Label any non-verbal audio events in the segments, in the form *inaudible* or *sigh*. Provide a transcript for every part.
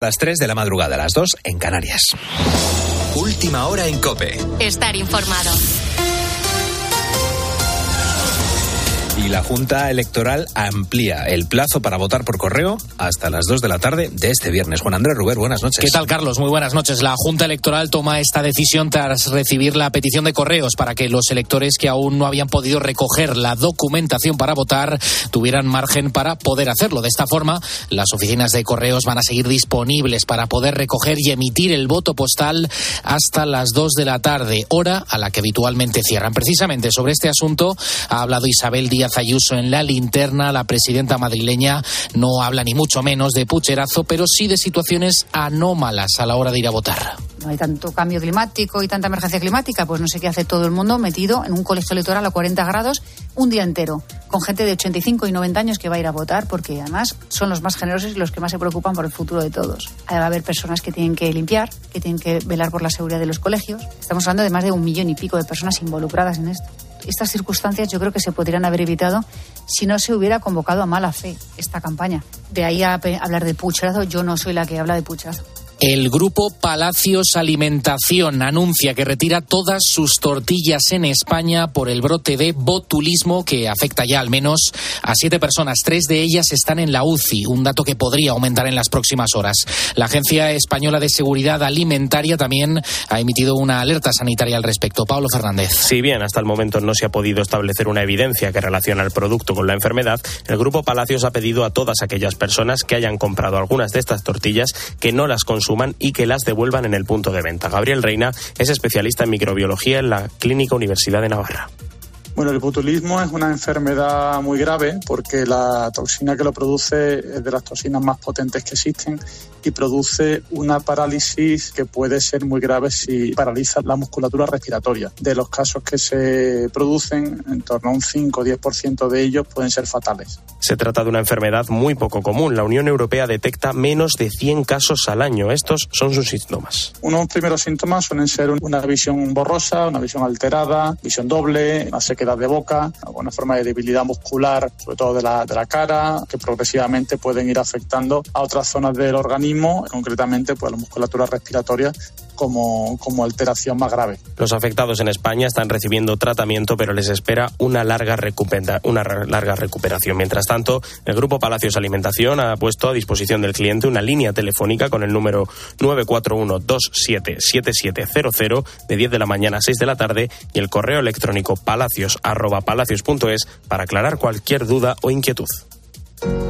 las 3 de la madrugada, a las 2 en Canarias. Última hora en Cope. Estar informado. Y la Junta Electoral amplía el plazo para votar por correo hasta las 2 de la tarde de este viernes. Juan Andrés Ruber, buenas noches. ¿Qué tal, Carlos? Muy buenas noches. La Junta Electoral toma esta decisión tras recibir la petición de correos para que los electores que aún no habían podido recoger la documentación para votar tuvieran margen para poder hacerlo. De esta forma, las oficinas de correos van a seguir disponibles para poder recoger y emitir el voto postal hasta las 2 de la tarde, hora a la que habitualmente cierran. Precisamente sobre este asunto ha hablado Isabel Díaz Ayuso en la linterna. La presidenta madrileña no habla ni mucho menos de pucherazo, pero sí de situaciones anómalas a la hora de ir a votar. No hay tanto cambio climático y tanta emergencia climática, pues no sé qué hace todo el mundo metido en un colegio electoral a 40 grados un día entero, con gente de 85 y 90 años que va a ir a votar, porque además son los más generosos y los que más se preocupan por el futuro de todos. Va a haber personas que tienen que limpiar, que tienen que velar por la seguridad de los colegios. Estamos hablando de más de un millón y pico de personas involucradas en esto estas circunstancias yo creo que se podrían haber evitado si no se hubiera convocado a mala fe esta campaña. De ahí a hablar de pucherazo, yo no soy la que habla de pucherazo. El grupo Palacios Alimentación anuncia que retira todas sus tortillas en España por el brote de botulismo que afecta ya al menos a siete personas. Tres de ellas están en la UCI, un dato que podría aumentar en las próximas horas. La Agencia Española de Seguridad Alimentaria también ha emitido una alerta sanitaria al respecto. Pablo Fernández. Si bien hasta el momento no se ha podido establecer una evidencia que relaciona el producto con la enfermedad, el grupo Palacios ha pedido a todas aquellas personas que hayan comprado algunas de estas tortillas que no las consuman y que las devuelvan en el punto de venta. Gabriel Reina es especialista en microbiología en la Clínica Universidad de Navarra. Bueno, el botulismo es una enfermedad muy grave porque la toxina que lo produce es de las toxinas más potentes que existen y produce una parálisis que puede ser muy grave si paraliza la musculatura respiratoria. De los casos que se producen, en torno a un 5 o 10% de ellos pueden ser fatales. Se trata de una enfermedad muy poco común. La Unión Europea detecta menos de 100 casos al año. Estos son sus síntomas. Unos primeros síntomas suelen ser una visión borrosa, una visión alterada, visión doble, una sequedad de boca, alguna forma de debilidad muscular, sobre todo de la, de la cara, que progresivamente pueden ir afectando a otras zonas del organismo, concretamente pues, la musculatura respiratoria como, como alteración más grave. Los afectados en España están recibiendo tratamiento, pero les espera una larga, recupera, una larga recuperación. Mientras tanto, el Grupo Palacios Alimentación ha puesto a disposición del cliente una línea telefónica con el número 941-277700 de 10 de la mañana a 6 de la tarde y el correo electrónico palacios.palacios.es para aclarar cualquier duda o inquietud.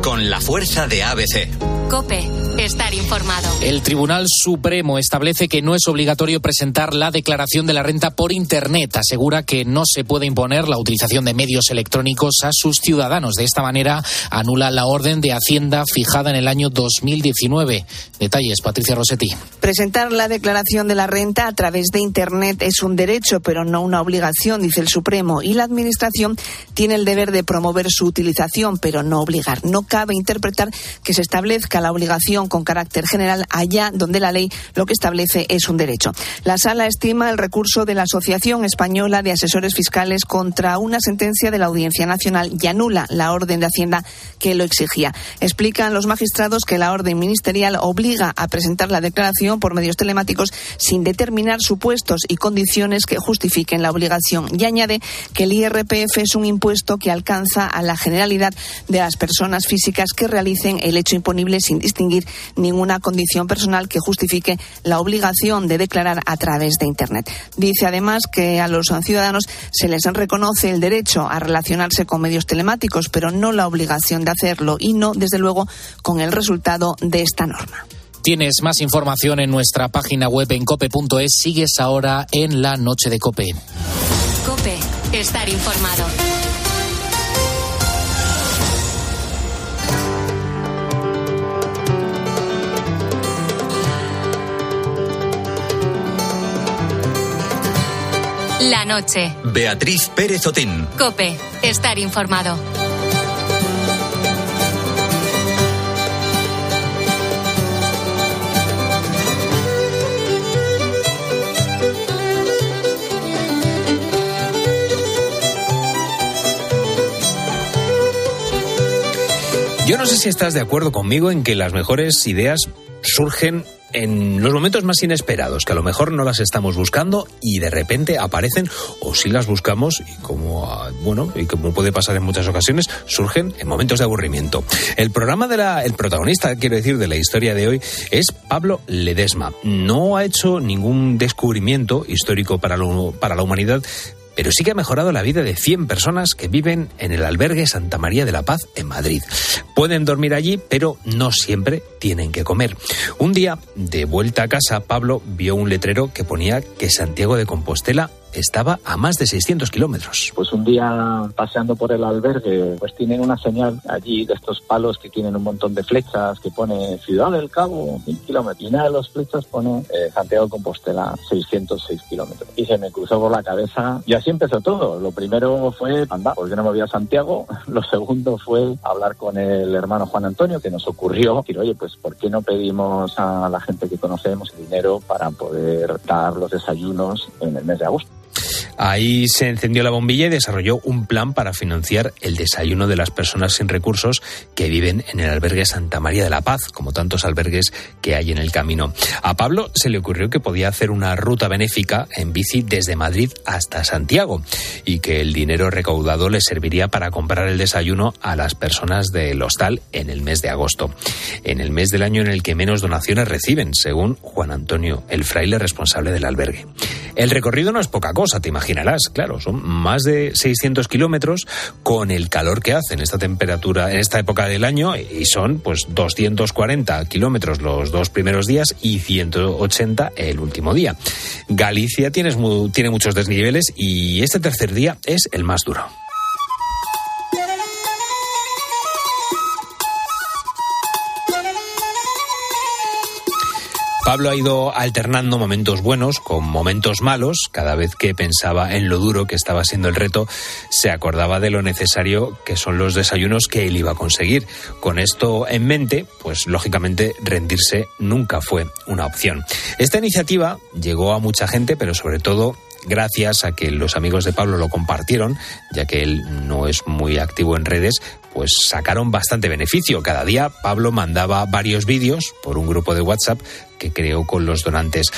Con la fuerza de ABC. Cope, estar informado. El Tribunal Supremo establece que no es obligatorio presentar la declaración de la renta por Internet. Asegura que no se puede imponer la utilización de medios electrónicos a sus ciudadanos. De esta manera, anula la orden de Hacienda fijada en el año 2019. Detalles, Patricia Rossetti. Presentar la declaración de la renta a través de Internet es un derecho, pero no una obligación, dice el Supremo. Y la Administración tiene el deber de promover su utilización, pero no obligar. No cabe interpretar que se establezca la obligación con carácter general allá donde la ley lo que establece es un derecho. La sala estima el recurso de la Asociación Española de Asesores Fiscales contra una sentencia de la Audiencia Nacional y anula la orden de Hacienda que lo exigía. Explican los magistrados que la orden ministerial obliga a presentar la declaración por medios telemáticos sin determinar supuestos y condiciones que justifiquen la obligación y añade que el IRPF es un impuesto que alcanza a la generalidad de las personas físicas que realicen el hecho imponible sin distinguir ninguna condición personal que justifique la obligación de declarar a través de Internet. Dice además que a los ciudadanos se les reconoce el derecho a relacionarse con medios telemáticos, pero no la obligación de hacerlo y no, desde luego, con el resultado de esta norma. Tienes más información en nuestra página web en cope.es. Sigues ahora en la noche de cope. Cope, estar informado. La noche. Beatriz Pérez Otín. Cope, estar informado. Yo no sé si estás de acuerdo conmigo en que las mejores ideas surgen en los momentos más inesperados, que a lo mejor no las estamos buscando y de repente aparecen, o si las buscamos, y como, ah, bueno, y como puede pasar en muchas ocasiones, surgen en momentos de aburrimiento. El programa de la, el protagonista, quiero decir, de la historia de hoy es Pablo Ledesma. No ha hecho ningún descubrimiento histórico para, lo, para la humanidad, pero sí que ha mejorado la vida de 100 personas que viven en el albergue Santa María de la Paz en Madrid. Pueden dormir allí, pero no siempre tienen que comer. Un día, de vuelta a casa, Pablo vio un letrero que ponía que Santiago de Compostela estaba a más de 600 kilómetros. Pues un día paseando por el albergue, pues tienen una señal allí de estos palos que tienen un montón de flechas que pone Ciudad del Cabo, mil kilómetros. Y una de las flechas pone eh, Santiago de Compostela, 606 kilómetros. Y se me cruzó por la cabeza y así empezó todo. Lo primero fue, anda, porque no me voy a Santiago. *laughs* Lo segundo fue hablar con el hermano Juan Antonio, que nos ocurrió decir, oye, pues ¿por qué no pedimos a la gente que conocemos dinero para poder dar los desayunos en el mes de agosto? Ahí se encendió la bombilla y desarrolló un plan para financiar el desayuno de las personas sin recursos que viven en el albergue Santa María de la Paz, como tantos albergues que hay en el camino. A Pablo se le ocurrió que podía hacer una ruta benéfica en bici desde Madrid hasta Santiago y que el dinero recaudado le serviría para comprar el desayuno a las personas del hostal en el mes de agosto, en el mes del año en el que menos donaciones reciben, según Juan Antonio, el fraile responsable del albergue. El recorrido no es poca cosa, te imaginarás, claro, son más de 600 kilómetros con el calor que hace en esta temperatura, en esta época del año, y son pues 240 kilómetros los dos primeros días y 180 el último día. Galicia tiene, tiene muchos desniveles y este tercer día es el más duro. Pablo ha ido alternando momentos buenos con momentos malos. Cada vez que pensaba en lo duro que estaba siendo el reto, se acordaba de lo necesario que son los desayunos que él iba a conseguir. Con esto en mente, pues lógicamente rendirse nunca fue una opción. Esta iniciativa llegó a mucha gente, pero sobre todo gracias a que los amigos de Pablo lo compartieron, ya que él no es muy activo en redes, pues sacaron bastante beneficio. Cada día Pablo mandaba varios vídeos por un grupo de WhatsApp que creó con los donantes.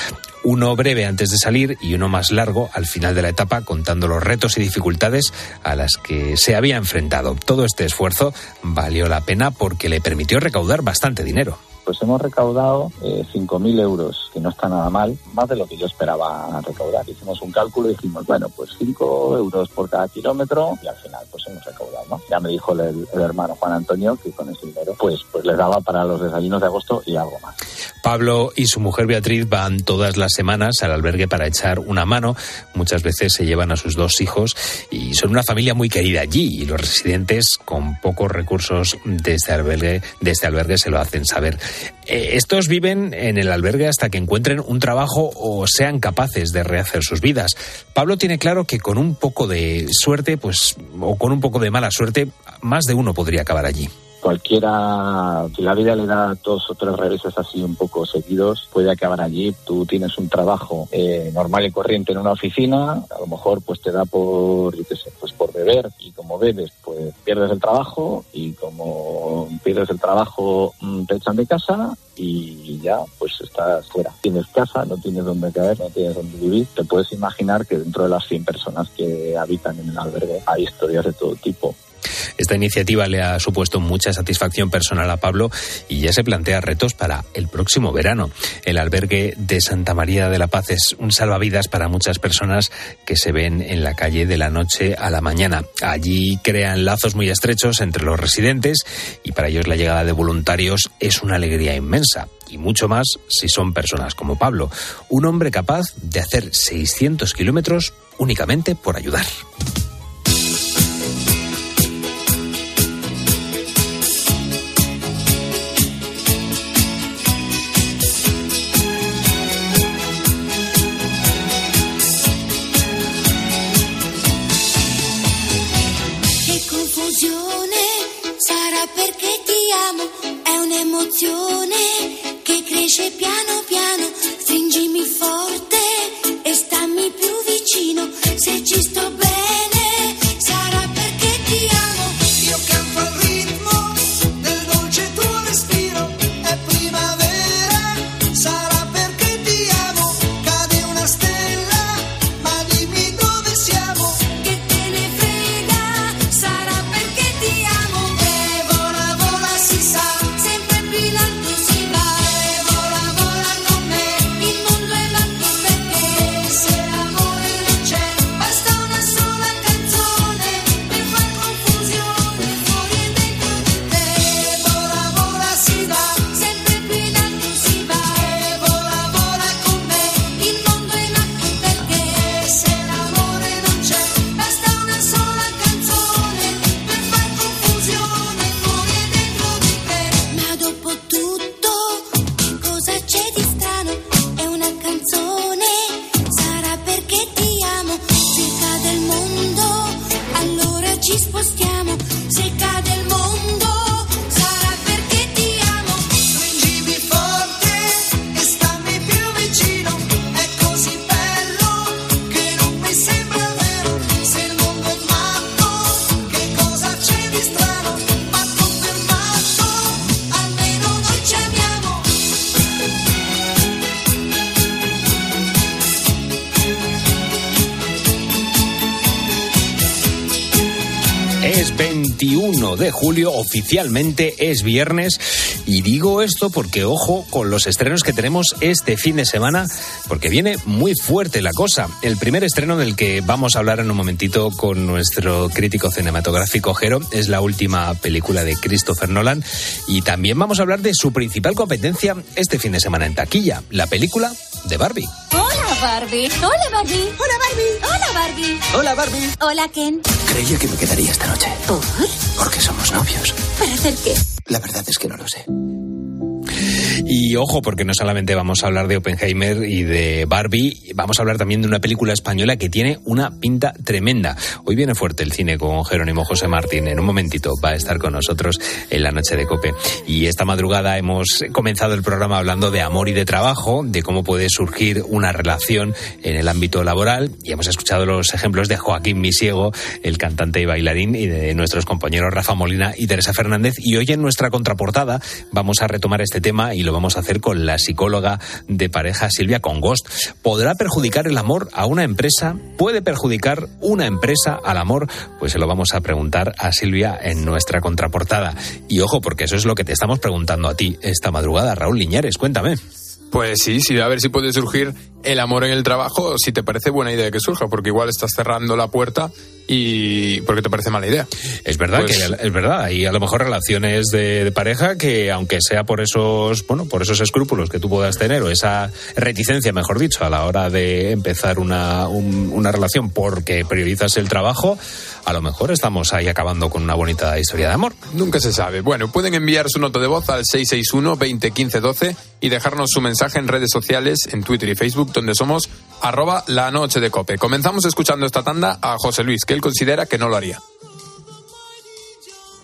Uno breve antes de salir y uno más largo al final de la etapa contando los retos y dificultades a las que se había enfrentado. Todo este esfuerzo valió la pena porque le permitió recaudar bastante dinero pues hemos recaudado eh, 5.000 euros, que no está nada mal, más de lo que yo esperaba recaudar. Hicimos un cálculo y dijimos, bueno, pues 5 euros por cada kilómetro y al final pues hemos recaudado. Ya me dijo el, hermano Juan Antonio que con ese dinero pues, pues les daba para los desayunos de agosto y algo más. Pablo y su mujer Beatriz van todas las semanas al albergue para echar una mano. Muchas veces se llevan a sus dos hijos y son una familia muy querida allí y los residentes con pocos recursos de este albergue, de este albergue se lo hacen saber. Eh, estos viven en el albergue hasta que encuentren un trabajo o sean capaces de rehacer sus vidas. Pablo tiene claro que con un poco de suerte, pues, o con un poco de mala suerte, más de uno podría acabar allí cualquiera, si la vida le da dos o tres reveses así un poco seguidos, puede acabar allí. Tú tienes un trabajo eh, normal y corriente en una oficina, a lo mejor pues te da por, yo qué sé, pues por beber y como bebes pues pierdes el trabajo y como pierdes el trabajo mm, te echan de casa y ya pues estás fuera. Tienes casa, no tienes dónde caer, no tienes dónde vivir. Te puedes imaginar que dentro de las 100 personas que habitan en el albergue hay historias de todo tipo. Esta iniciativa le ha supuesto mucha satisfacción personal a Pablo y ya se plantea retos para el próximo verano. El albergue de Santa María de la Paz es un salvavidas para muchas personas que se ven en la calle de la noche a la mañana. Allí crean lazos muy estrechos entre los residentes y para ellos la llegada de voluntarios es una alegría inmensa y mucho más si son personas como Pablo, un hombre capaz de hacer 600 kilómetros únicamente por ayudar. you. 21 de julio, oficialmente es viernes. Y digo esto porque, ojo, con los estrenos que tenemos este fin de semana, porque viene muy fuerte la cosa. El primer estreno del que vamos a hablar en un momentito con nuestro crítico cinematográfico Jero es la última película de Christopher Nolan. Y también vamos a hablar de su principal competencia este fin de semana en taquilla, la película de Barbie. Hola Barbie. Hola Barbie. Hola Barbie. Hola Barbie. Hola Barbie. Hola Ken. Creía que me quedaría esta noche. ¿Por? Porque somos novios. ¿Para hacer qué? La verdad es que no lo sé. Y ojo, porque no solamente vamos a hablar de Oppenheimer y de Barbie, vamos a hablar también de una película española que tiene una pinta tremenda. Hoy viene fuerte el cine con Jerónimo José Martín. En un momentito va a estar con nosotros en la noche de Cope. Y esta madrugada hemos comenzado el programa hablando de amor y de trabajo, de cómo puede surgir una relación en el ámbito laboral. Y hemos escuchado los ejemplos de Joaquín Misiego, el cantante y bailarín, y de nuestros compañeros Rafa Molina y Teresa Fernández. Y hoy en nuestra contraportada vamos a retomar este tema y lo vamos a hacer con la psicóloga de pareja Silvia Congost. ¿Podrá perjudicar el amor a una empresa? ¿Puede perjudicar una empresa al amor? Pues se lo vamos a preguntar a Silvia en nuestra contraportada. Y ojo, porque eso es lo que te estamos preguntando a ti esta madrugada. Raúl Liñares, cuéntame. Pues sí, sí, a ver si puede surgir el amor en el trabajo, si te parece buena idea que surja, porque igual estás cerrando la puerta y porque te parece mala idea. Es verdad Pues- que es verdad, hay a lo mejor relaciones de, de pareja que aunque sea por esos, bueno, por esos escrúpulos que tú puedas tener o esa reticencia, mejor dicho, a la hora de empezar una, un- una relación porque priorizas el trabajo, a lo mejor estamos ahí acabando con una bonita historia de amor. Nunca se sabe. Bueno, pueden enviar su nota de voz al 661 20 15 12 y dejarnos su mensaje en redes sociales, en Twitter y Facebook, donde somos arroba la noche de cope. Comenzamos escuchando esta tanda a José Luis, que él considera que no lo haría.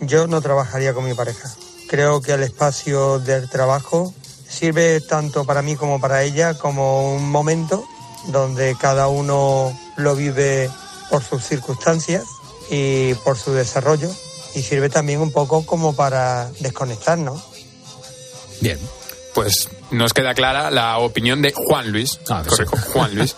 Yo no trabajaría con mi pareja. Creo que el espacio del trabajo sirve tanto para mí como para ella como un momento donde cada uno lo vive por sus circunstancias y por su desarrollo y sirve también un poco como para desconectarnos. Bien. Pues nos queda clara la opinión de Juan Luis. Ah, sí. Juan Luis.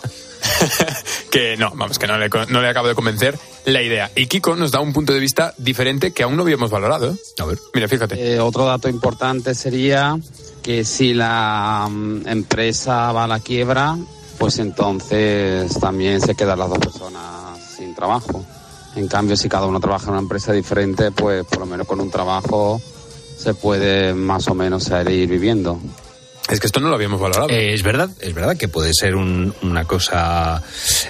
*laughs* que no, vamos, que no le, no le acabo de convencer la idea. Y Kiko nos da un punto de vista diferente que aún no habíamos valorado. ¿eh? A ver. Mira, fíjate. Eh, otro dato importante sería que si la mm, empresa va a la quiebra, pues entonces también se quedan las dos personas sin trabajo. En cambio, si cada uno trabaja en una empresa diferente, pues por lo menos con un trabajo se puede más o menos salir viviendo. Es que esto no lo habíamos valorado. Eh, es verdad, es verdad que puede ser un- una cosa.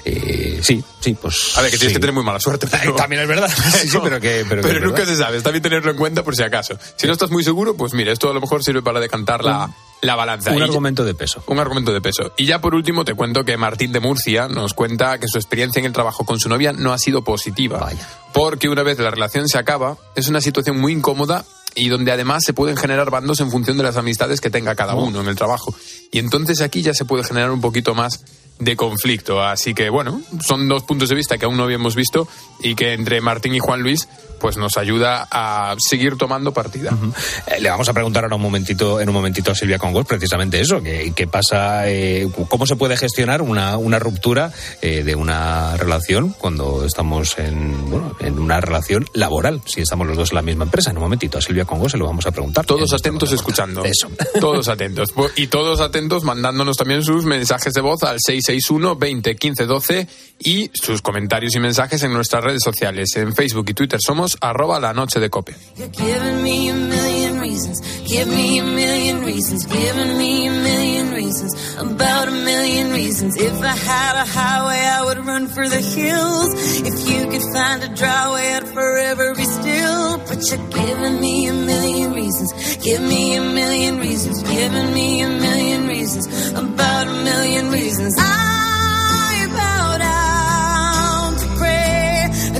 eh, sí, sí, pues. A ver, que tienes sí. que tener muy mala suerte. pero- Eh, También es verdad. *laughs* Sí, sí, pero que. Pero, que nunca se sabe, está bien tenerlo en cuenta por si acaso. Si no estás muy seguro, pues mira, esto a lo mejor sirve para decantar la, la balanza. Un Y- argumento de peso. Un argumento de peso. Y ya por último te cuento que Martín de Murcia nos cuenta que su experiencia en el trabajo con su novia no ha sido positiva. Vaya. Porque una vez la relación se acaba, es una situación muy incómoda y donde además se pueden generar bandos en función de las amistades que tenga cada uno en el trabajo. Y entonces aquí ya se puede generar un poquito más de conflicto. Así que bueno, son dos puntos de vista que aún no habíamos visto y que entre Martín y Juan Luis pues nos ayuda a seguir tomando partida. Eh, Le vamos a preguntar ahora un momentito, en un momentito a Silvia Congos precisamente eso, que, qué pasa, eh, cómo se puede gestionar una, una ruptura eh, de una relación cuando estamos en, bueno, en una relación laboral, si estamos los dos en la misma empresa. En un momentito a Silvia Congos se lo vamos a preguntar. Todos atentos escuchando. Eso. Todos atentos. Y todos atentos mandándonos también sus mensajes de voz al 661 20 15 12 y sus comentarios y mensajes en nuestras redes sociales. En Facebook y Twitter somos arroba la noche de cope. About a million reasons. I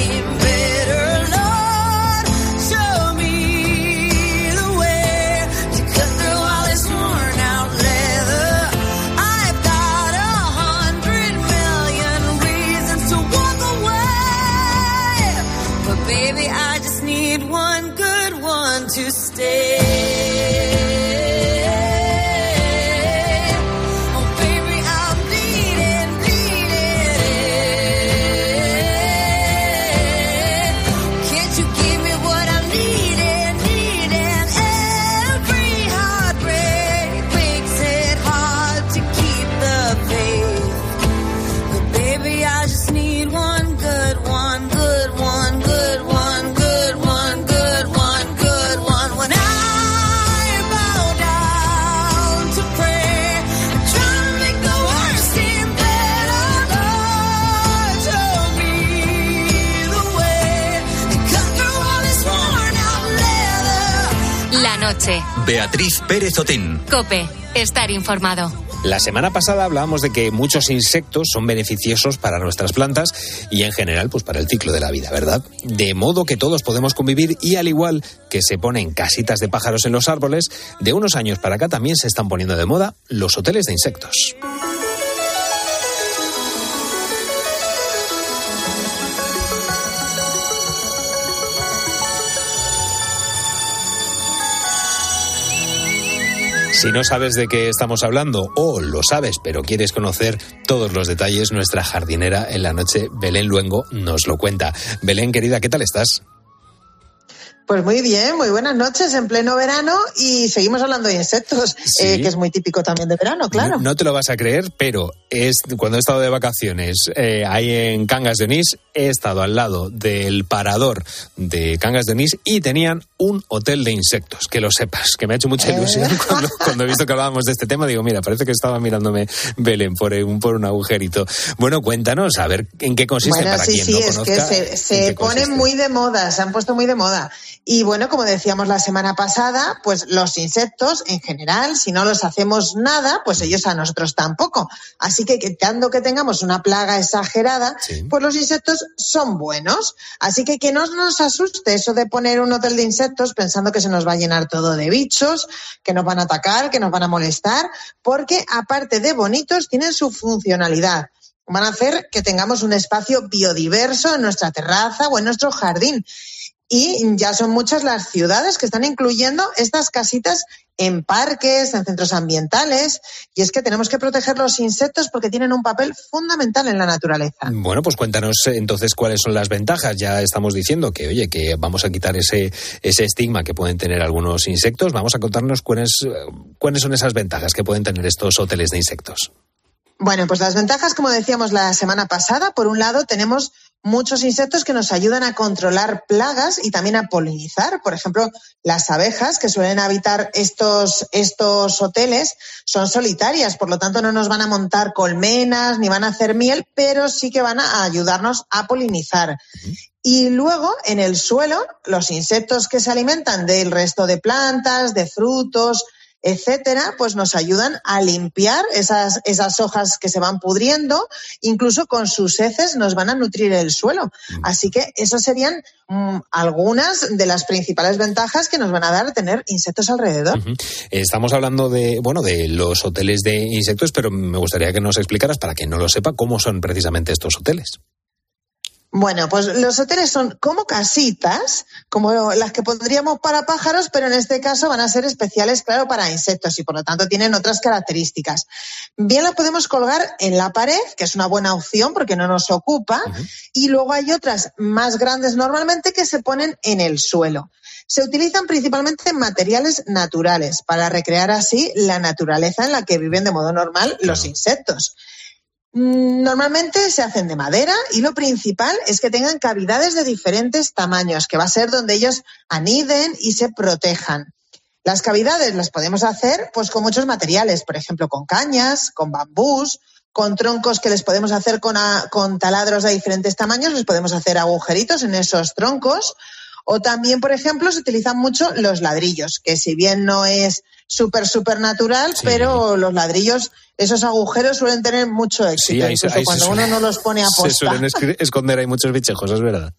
seem Pérez Otín. Cope. Estar informado. La semana pasada hablábamos de que muchos insectos son beneficiosos para nuestras plantas y en general pues para el ciclo de la vida, ¿verdad? De modo que todos podemos convivir y al igual que se ponen casitas de pájaros en los árboles, de unos años para acá también se están poniendo de moda los hoteles de insectos. Si no sabes de qué estamos hablando o lo sabes pero quieres conocer todos los detalles, nuestra jardinera en la noche, Belén Luengo, nos lo cuenta. Belén, querida, ¿qué tal estás? Pues muy bien, muy buenas noches en pleno verano y seguimos hablando de insectos, Sí. eh, que es muy típico también de verano, claro. No, no te lo vas a creer, pero es cuando he estado de vacaciones eh, ahí en Cangas de Onís, he estado al lado del parador de Cangas de Onís y tenían un hotel de insectos, que lo sepas, que me ha hecho mucha ilusión *laughs* cuando, cuando he visto que hablábamos de este tema. Digo, mira, parece que estaba mirándome Belén por un, por un agujerito. Bueno, cuéntanos, a ver en qué consiste Bueno, para sí, quien sí, no es conozca. que se, ponen muy de moda, se han puesto muy de moda. Y bueno, como decíamos la semana pasada, pues los insectos en general, si no los hacemos nada, pues ellos a nosotros tampoco. Así que quitando que tengamos una plaga exagerada, pues los insectos son buenos. Así que que no nos asuste eso de poner un hotel de insectos pensando que se nos va a llenar todo de bichos, que nos van a atacar, que nos van a molestar, porque aparte de bonitos, tienen su funcionalidad van a hacer que tengamos un espacio biodiverso en nuestra terraza o en nuestro jardín. Y ya son muchas las ciudades que están incluyendo estas casitas en parques, en centros ambientales. Y es que tenemos que proteger los insectos porque tienen un papel fundamental en la naturaleza. Bueno, pues cuéntanos eh, entonces cuáles son las ventajas. Ya estamos diciendo que, oye, que vamos a quitar ese, ese estigma que pueden tener algunos insectos. Vamos a contarnos cuáles, eh, cuáles son esas ventajas que pueden tener estos hoteles de insectos. Bueno, pues las ventajas, como decíamos la semana pasada, por un lado tenemos muchos insectos que nos ayudan a controlar plagas y también a polinizar. Por ejemplo, las abejas que suelen habitar estos, estos hoteles son solitarias, por lo tanto no nos van a montar colmenas ni van a hacer miel, pero sí que van a ayudarnos a polinizar. Y luego, en el suelo, los insectos que se alimentan del resto de plantas, de frutos, etcétera, pues nos ayudan a limpiar esas, esas hojas que se van pudriendo, incluso con sus heces nos van a nutrir el suelo. Así que esas serían mm, algunas de las principales ventajas que nos van a dar tener insectos alrededor. Estamos hablando de, bueno, de los hoteles de insectos, pero me gustaría que nos explicaras, para quien no lo sepa, cómo son precisamente estos hoteles. Bueno, pues los hoteles son como casitas, como las que pondríamos para pájaros, pero en este caso van a ser especiales, claro, para insectos y por lo tanto tienen otras características. Bien las podemos colgar en la pared, que es una buena opción porque no nos ocupa, y luego hay otras más grandes normalmente que se ponen en el suelo. Se utilizan principalmente materiales naturales para recrear así la naturaleza en la que viven de modo normal los insectos. Mm, Normalmente se hacen de madera y lo principal es que tengan cavidades de diferentes tamaños, que va a ser donde ellos aniden y se protejan. Las cavidades las podemos hacer pues con muchos materiales, por ejemplo, con cañas, con bambús, con troncos que les podemos hacer con, con taladros de diferentes tamaños, les podemos hacer agujeritos en esos troncos. O también, por ejemplo, se utilizan mucho los ladrillos, que si bien no es súper, súper natural, pero los ladrillos, esos agujeros suelen tener mucho éxito, Sí, ahí se- incluso ahí se cuando suele- uno no los pone a Se posta. suelen escri- *laughs* esconder ahí muchos bichejos, es verdad.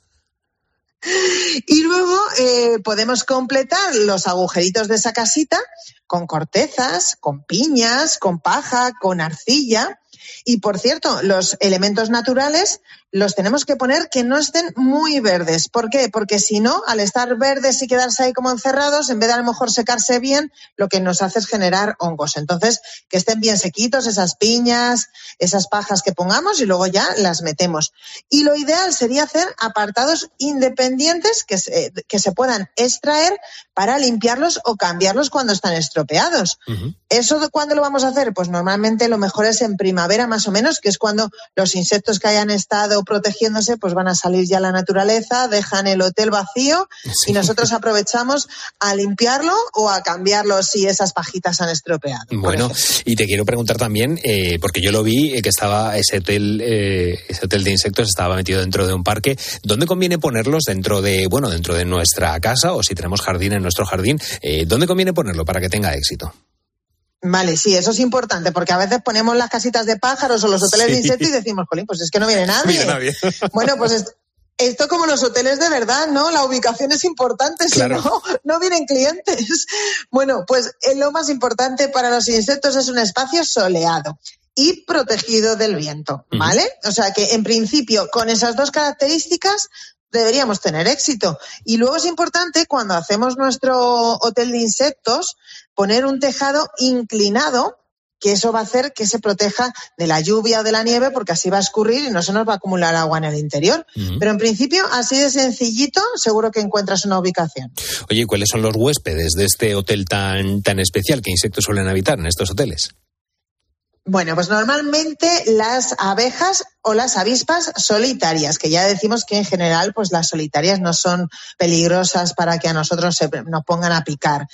Y luego eh, podemos completar los agujeritos de esa casita con cortezas, con piñas, con paja, con arcilla. Y por cierto, los elementos naturales los tenemos que poner que no estén muy verdes. ¿Por qué? Porque si no, al estar verdes y quedarse ahí como encerrados, en vez de a lo mejor secarse bien, lo que nos hace es generar hongos. Entonces, que estén bien sequitos esas piñas, esas pajas que pongamos y luego ya las metemos. Y lo ideal sería hacer apartados independientes que se, que se puedan extraer para limpiarlos o cambiarlos cuando están estropeados. ¿Eso de cuándo lo vamos a hacer? Pues normalmente lo mejor es en primavera más o menos, que es cuando los insectos que hayan estado protegiéndose pues van a salir ya a la naturaleza, dejan el hotel vacío y nosotros *laughs* aprovechamos a limpiarlo o a cambiarlo si esas pajitas han estropeado. Bueno, y te quiero preguntar también, eh, porque yo lo vi, eh, que estaba ese hotel, eh, ese hotel de insectos estaba metido dentro de un parque. ¿Dónde conviene ponerlos? Dentro de, bueno, dentro de nuestra casa o si tenemos jardín en nuestro jardín, eh, ¿dónde conviene ponerlo para que tenga éxito? Vale, sí, eso es importante, porque a veces ponemos las casitas de pájaros o los hoteles de insectos y decimos, Jolín, pues es que no viene nadie. Mira, nadie. *laughs* Bueno, pues es- esto como los hoteles de verdad, ¿no? La ubicación es importante, si Claro. no, no vienen clientes. Bueno, pues eh, lo más importante para los insectos es un espacio soleado y protegido del viento, ¿vale? O sea que en principio, con esas dos características, deberíamos tener éxito. Y luego es importante cuando hacemos nuestro hotel de insectos poner un tejado inclinado que eso va a hacer que se proteja de la lluvia o de la nieve porque así va a escurrir y no se nos va a acumular agua en el interior. Pero en principio, así de sencillito, seguro que encuentras una ubicación. Oye, ¿cuáles son los huéspedes de este hotel tan, tan especial? ¿Qué insectos suelen habitar en estos hoteles? Bueno, pues normalmente las abejas o las avispas solitarias, que ya decimos que en general pues las solitarias no son peligrosas para que a nosotros se, nos pongan a picar.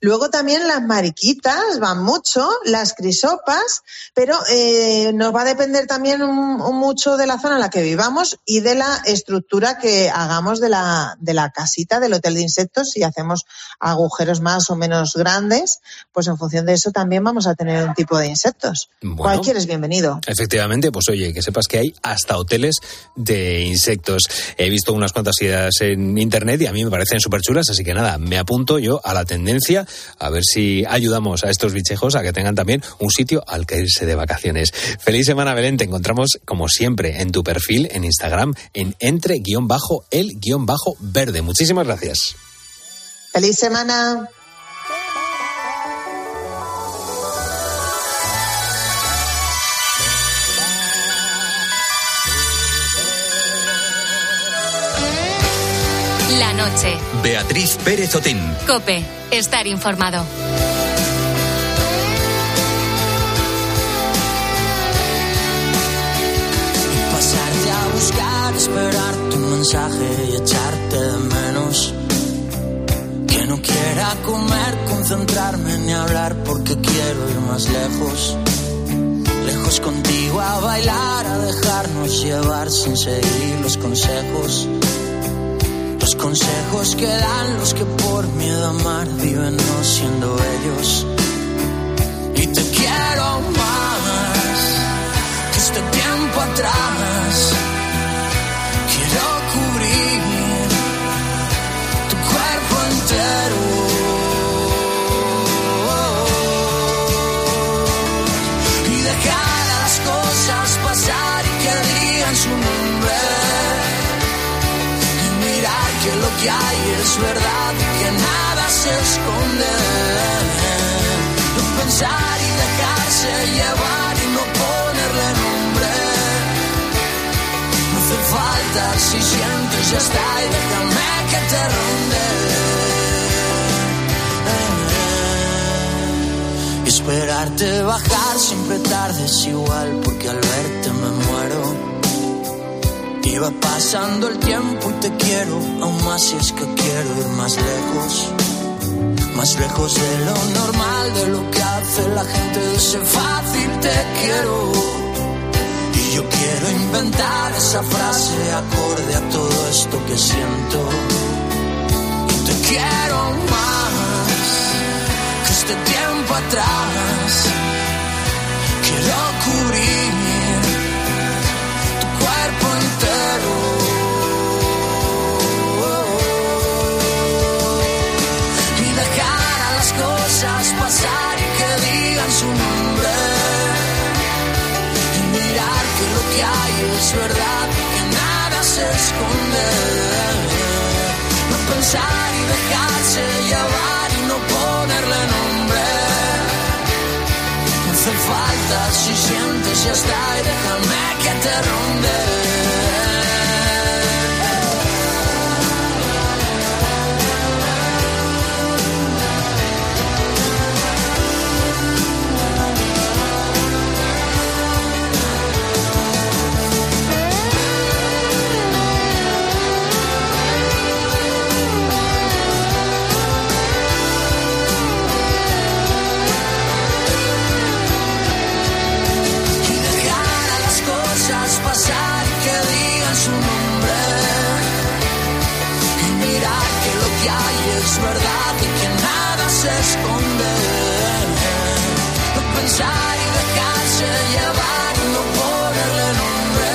Luego también las mariquitas van mucho, las crisopas, pero eh, nos va a depender también un- un mucho de la zona en la que vivamos y de la estructura que hagamos de la, de la casita del hotel de insectos. Si hacemos agujeros más o menos grandes, pues en función de eso también vamos a tener un tipo de insectos. Bueno. Cualquiera es bienvenido. Efectivamente, pues oye, que sepas que hay hasta hoteles de insectos. He visto unas cuantas ideas en internet y a mí me parecen súper chulas, así que nada, me apunto yo a la tendencia a ver si ayudamos a estos bichejos a que tengan también un sitio al que irse de vacaciones. Feliz semana, Belén. Te encontramos, como siempre, en tu perfil en Instagram en entre-el-verde. Muchísimas gracias. Feliz semana. Noche. Beatriz Pérez Otín. Cope. Estar informado. Pasarte a buscar, esperar tu mensaje y echarte de menos. Que no quiera comer, concentrarme ni hablar porque quiero ir más lejos. Lejos contigo a bailar, a dejarnos llevar sin seguir los consejos. Los consejos que dan los que por miedo a amar viven no siendo ellos. Y te quiero más que este tiempo atrás. Que hay es verdad que nada se esconde. No pensar y dejarse llevar y no ponerle nombre. No hace falta si sientes ya está y déjame que te ronde. Esperarte bajar siempre tarde es igual porque al verte. Va pasando el tiempo y te quiero, aún más si es que quiero ir más lejos. Más lejos de lo normal, de lo que hace la gente ese fácil te quiero. Y yo quiero inventar esa frase acorde a todo esto que siento. Y te quiero más que este tiempo atrás. Quiero cubrir pasar y que digan su nombre. Y mirar que lo que hay es verdad, que nada se esconde. No pensar y dejarse llevar y no ponerle nombre. No hace falta si sientes ya está y déjame que te ronde. Verdad y que nada se esconde. No pensar y dejarse llevar no ponerle nombre.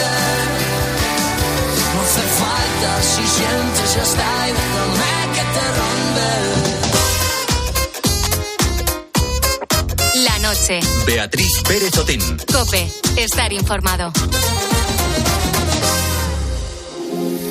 No hace falta si sientes ya está y déjame que te ronde. La noche. Beatriz Pérez Otín. Cope. Estar informado.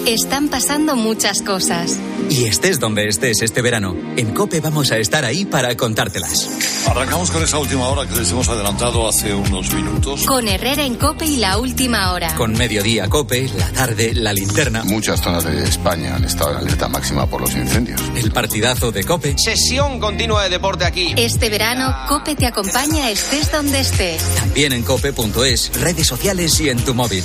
Están pasando muchas cosas. Y estés donde estés este verano, en Cope vamos a estar ahí para contártelas. Arrancamos con esa última hora que les hemos adelantado hace unos minutos. Con Herrera en Cope y la última hora. Con Mediodía Cope, la tarde, la linterna. Muchas zonas de España han estado en alerta máxima por los incendios. El partidazo de Cope. Sesión continua de deporte aquí. Este verano, Cope te acompaña estés donde estés. También en cope.es, redes sociales y en tu móvil.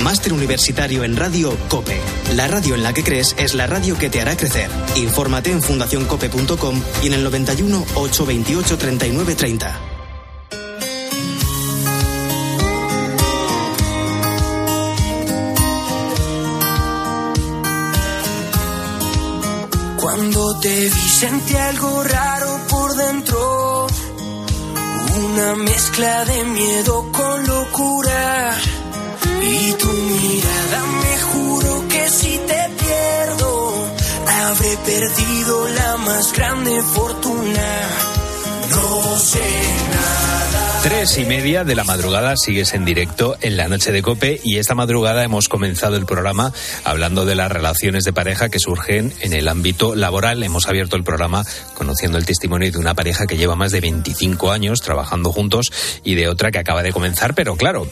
Máster universitario en Radio COPE. La radio en la que crees es la radio que te hará crecer. Infórmate en fundacioncope.com y en el 91 828 39 30. Cuando te vi sentí algo raro por dentro, una mezcla de miedo con locura. Y tu mirada me juro que si te pierdo, habré perdido la más grande fortuna. No sé nada. Tres y media de la madrugada sigues en directo en la noche de Cope y esta madrugada hemos comenzado el programa hablando de las relaciones de pareja que surgen en el ámbito laboral. Hemos abierto el programa conociendo el testimonio de una pareja que lleva más de 25 años trabajando juntos y de otra que acaba de comenzar, pero claro,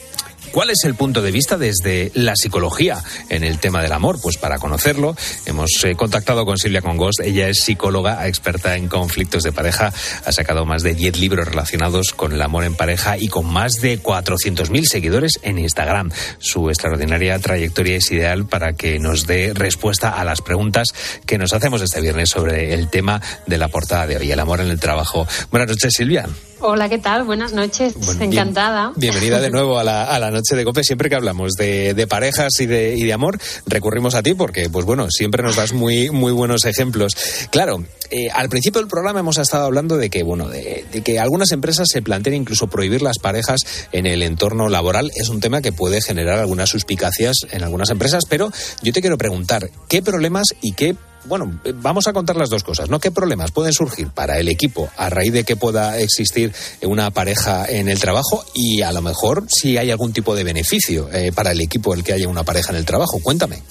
¿Cuál es el punto de vista desde la psicología en el tema del amor? Pues para conocerlo hemos eh, contactado con Silvia Congost. Ella es psicóloga, experta en conflictos de pareja. Ha sacado más de 10 libros relacionados con el amor en pareja y con más de 400.000 seguidores en Instagram. Su extraordinaria trayectoria es ideal para que nos dé respuesta a las preguntas que nos hacemos este viernes sobre el tema de la portada de hoy, el amor en el trabajo. Buenas noches, Silvia. Hola, ¿qué tal? Buenas noches. Encantada. Bienvenida de nuevo a la, a la noche de COPE. Siempre que hablamos de, de parejas y de, y de amor, recurrimos a ti porque, pues bueno, siempre nos das muy, muy buenos ejemplos. Claro, eh, al principio del programa hemos estado hablando de que, bueno, de, de, que algunas empresas se plantean incluso prohibir las parejas en el entorno laboral. Es un tema que puede generar algunas suspicacias en algunas empresas, pero yo te quiero preguntar, ¿qué problemas y qué bueno, vamos a contar las dos cosas, ¿no? ¿Qué problemas pueden surgir para el equipo a raíz de que pueda existir una pareja en el trabajo y a lo mejor si hay algún tipo de beneficio eh, para el equipo el que haya una pareja en el trabajo? Cuéntame.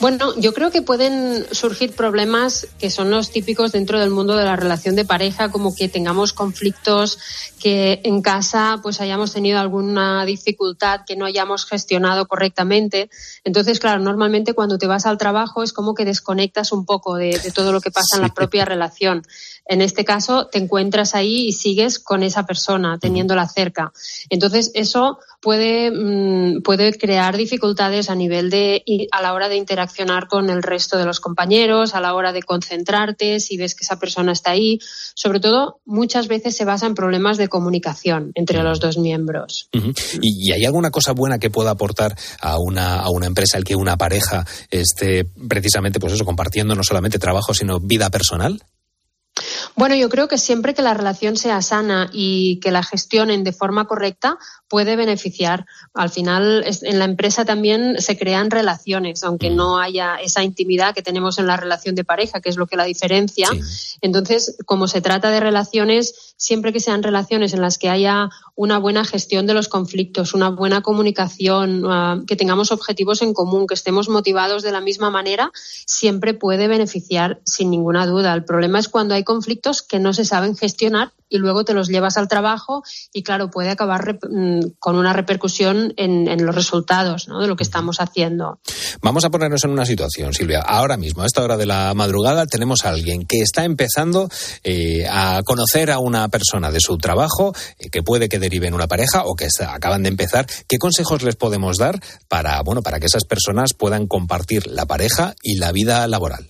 Bueno, yo creo que pueden surgir problemas que son los típicos dentro del mundo de la relación de pareja, como que tengamos conflictos, que en casa pues hayamos tenido alguna dificultad que no hayamos gestionado correctamente. Entonces, claro, normalmente cuando te vas al trabajo es como que desconectas un poco de, todo lo que pasa en la propia relación. En este caso, te encuentras ahí y sigues con esa persona, teniéndola cerca. Entonces, eso puede, mm, puede crear dificultades a nivel de, a la hora de interaccionar con el resto de los compañeros, a la hora de concentrarte, si ves que esa persona está ahí. Sobre todo, muchas veces se basa en problemas de comunicación entre los dos miembros. ¿Y, hay alguna cosa buena que pueda aportar a una, a una empresa el que una pareja esté precisamente, pues eso, compartiendo no solamente trabajo, sino vida personal? Bueno, yo creo que siempre que la relación sea sana y que la gestionen de forma correcta, puede beneficiar. Al final, en la empresa también se crean relaciones, aunque no haya esa intimidad que tenemos en la relación de pareja, que es lo que la diferencia. Entonces, como se trata de relaciones, siempre que sean relaciones en las que haya una buena gestión de los conflictos, una buena comunicación, ah, que tengamos objetivos en común, que estemos motivados de la misma manera, siempre puede beneficiar sin ninguna duda. El problema es cuando hay conflictos que no se saben gestionar y luego te los llevas al trabajo y claro, puede acabar mm, con una repercusión en, los resultados de lo que estamos haciendo. Vamos a ponernos en una situación, Silvia. Ahora mismo, a esta hora de la madrugada, tenemos a alguien que está empezando eh, a conocer a una persona de su trabajo, eh, que puede que derive en una pareja o que acaban de empezar. ¿Qué consejos les podemos dar para, bueno, para que esas personas puedan compartir la pareja y la vida laboral?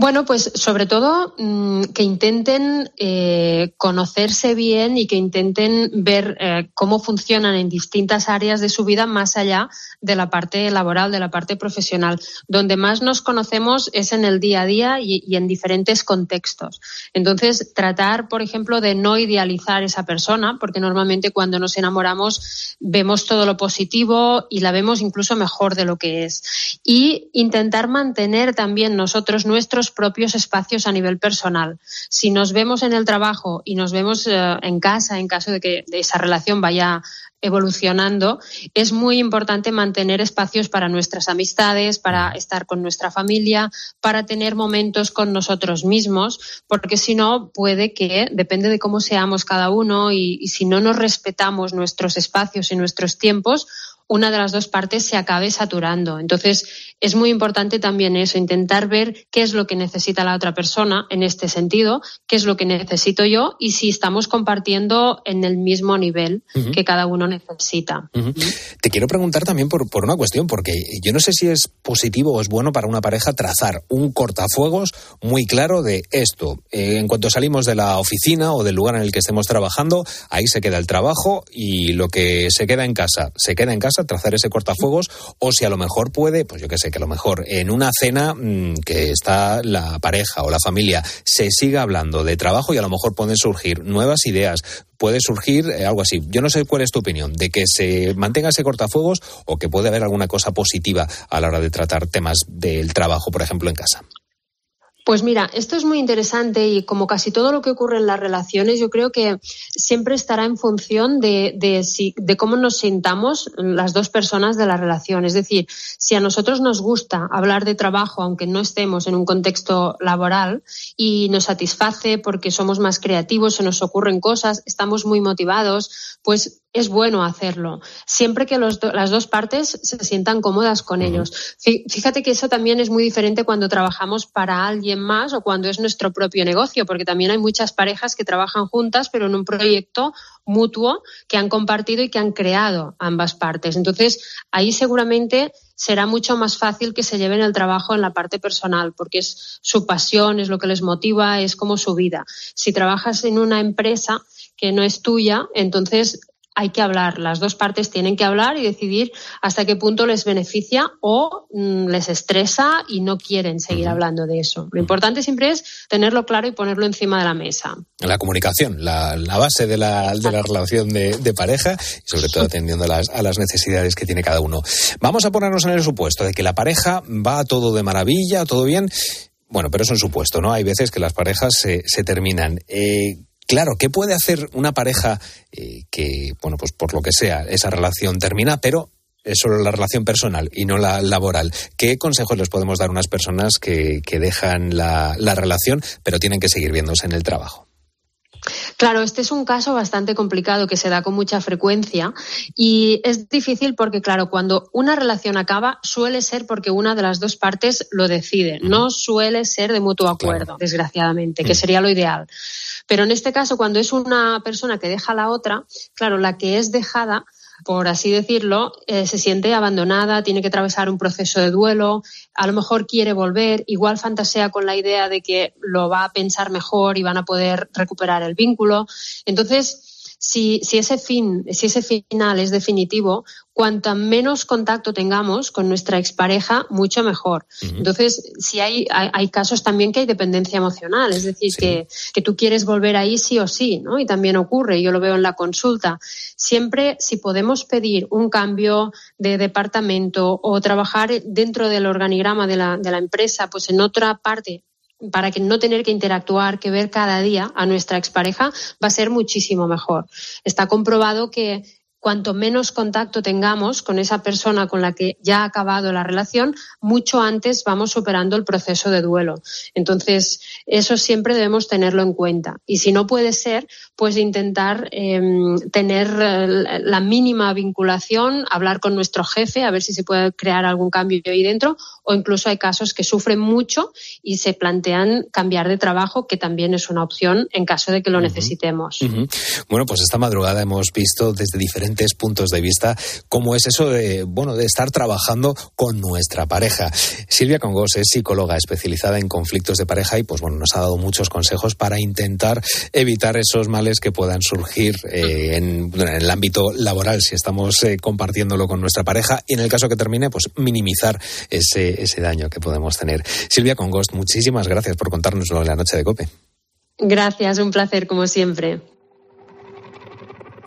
Bueno, pues sobre todo mm, que intenten eh, conocerse bien y que intenten ver eh, cómo funcionan en distintas áreas de su vida más allá de la parte laboral, de la parte profesional. Donde más nos conocemos es en el día a día y, en diferentes contextos. Entonces, tratar, por ejemplo, de no idealizar esa persona, porque normalmente cuando nos enamoramos vemos todo lo positivo y la vemos incluso mejor de lo que es. Y intentar mantener también nosotros nuestros propios espacios a nivel personal. Si nos vemos en el trabajo y nos vemos eh, en casa, en caso de que esa relación vaya evolucionando, es muy importante mantener espacios para nuestras amistades, para estar con nuestra familia, para tener momentos con nosotros mismos, porque si no, puede que, depende de cómo seamos cada uno y, y si no nos respetamos nuestros espacios y nuestros tiempos, una de las dos partes se acabe saturando. Entonces, es muy importante también eso, intentar ver qué es lo que necesita la otra persona en este sentido, qué es lo que necesito yo y si estamos compartiendo en el mismo nivel que cada uno necesita. Te quiero preguntar también por, por, una cuestión, porque yo no sé si es positivo o es bueno para una pareja trazar un cortafuegos muy claro de esto. Eh, en cuanto salimos de la oficina o del lugar en el que estemos trabajando, ahí se queda el trabajo y lo que se queda en casa, se queda en casa, trazar ese cortafuegos, o si a lo mejor puede, pues yo qué sé, que a lo mejor en una cena mm, que está la pareja o la familia se siga hablando de trabajo y a lo mejor pueden surgir nuevas ideas, puede surgir eh, algo así. Yo no sé cuál es tu opinión, de que se mantenga ese cortafuegos o que puede haber alguna cosa positiva a la hora de tratar temas del trabajo, por ejemplo, en casa. Pues mira, esto es muy interesante y como casi todo lo que ocurre en las relaciones, yo creo que siempre estará en función de, de, cómo nos sintamos las dos personas de la relación. Es decir, si a nosotros nos gusta hablar de trabajo, aunque no estemos en un contexto laboral, y nos satisface porque somos más creativos, se nos ocurren cosas, estamos muy motivados, pues es bueno hacerlo, siempre que las dos partes se sientan cómodas con ellos. Fíjate que eso también es muy diferente cuando trabajamos para alguien más o cuando es nuestro propio negocio, porque también hay muchas parejas que trabajan juntas, pero en un proyecto mutuo que han compartido y que han creado ambas partes. Entonces, ahí seguramente será mucho más fácil que se lleven el trabajo en la parte personal, porque es su pasión, es lo que les motiva, es como su vida. Si trabajas en una empresa que no es tuya, entonces hay que hablar. Las dos partes tienen que hablar y decidir hasta qué punto les beneficia o mm, les estresa y no quieren seguir hablando de eso. Lo importante siempre es tenerlo claro y ponerlo encima de la mesa. La comunicación, la, base de la, de la relación de, pareja y sobre todo atendiendo a las, a las necesidades que tiene cada uno. Vamos a ponernos en el supuesto de que la pareja va todo de maravilla, todo bien. Bueno, pero es un supuesto, ¿no? Hay veces que las parejas se, se terminan. Eh, Claro, ¿qué puede hacer una pareja eh, que, bueno, pues por lo que sea, esa relación termina, pero es solo la relación personal y no la laboral. ¿Qué consejos les podemos dar a unas personas que, dejan la, relación, pero tienen que seguir viéndose en el trabajo? Claro, este es un caso bastante complicado que se da con mucha frecuencia y es difícil porque, claro, cuando una relación acaba suele ser porque una de las dos partes lo decide, no suele ser de mutuo acuerdo, desgraciadamente, que sería lo ideal. Pero en este caso, cuando es una persona que deja a la otra, claro, la que es dejada por así decirlo, eh, se siente abandonada, tiene que atravesar un proceso de duelo, a lo mejor quiere volver, igual fantasea con la idea de que lo va a pensar mejor y van a poder recuperar el vínculo. Entonces, si, si, ese fin, si ese final es definitivo, cuanto menos contacto tengamos con nuestra expareja, mucho mejor. Entonces, si hay, hay, casos también que hay dependencia emocional, es decir, que, que, tú quieres volver ahí sí o sí, ¿no? Y también ocurre, yo lo veo en la consulta. Siempre, si podemos pedir un cambio de departamento o trabajar dentro del organigrama de la, de la empresa, pues en otra parte para que no tener que interactuar, que ver cada día a nuestra expareja, va a ser muchísimo mejor. Está comprobado que cuanto menos contacto tengamos con esa persona con la que ya ha acabado la relación, mucho antes vamos superando el proceso de duelo. Entonces, eso siempre debemos tenerlo en cuenta. Y si no puede ser, pues intentar em, tener eh, la mínima vinculación, hablar con nuestro jefe, a ver si se puede crear algún cambio ahí dentro, o incluso hay casos que sufren mucho y se plantean cambiar de trabajo, que también es una opción en caso de que lo necesitemos. Bueno, pues esta madrugada hemos visto desde diferentes puntos de vista cómo es eso de, bueno, de estar trabajando con nuestra pareja. Silvia Congos es psicóloga especializada en conflictos de pareja y pues bueno, nos ha dado muchos consejos para intentar evitar esos males que puedan surgir eh, en, el ámbito laboral si estamos eh, compartiéndolo con nuestra pareja y en el caso que termine, pues minimizar ese, ese daño que podemos tener. Silvia Congost, muchísimas gracias por contárnoslo en la noche de COPE. Gracias, un placer como siempre.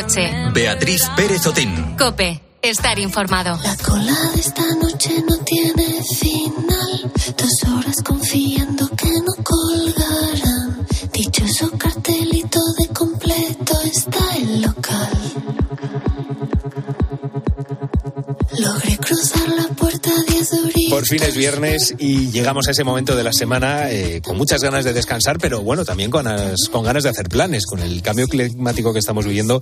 Noche. Beatriz Pérez Otín. Cope. Estar informado. La cola de esta noche no tiene final. Por fin es viernes y llegamos a ese momento de la semana eh, con muchas ganas de descansar, pero bueno, también con, con ganas de hacer planes. Con el cambio climático que estamos viviendo,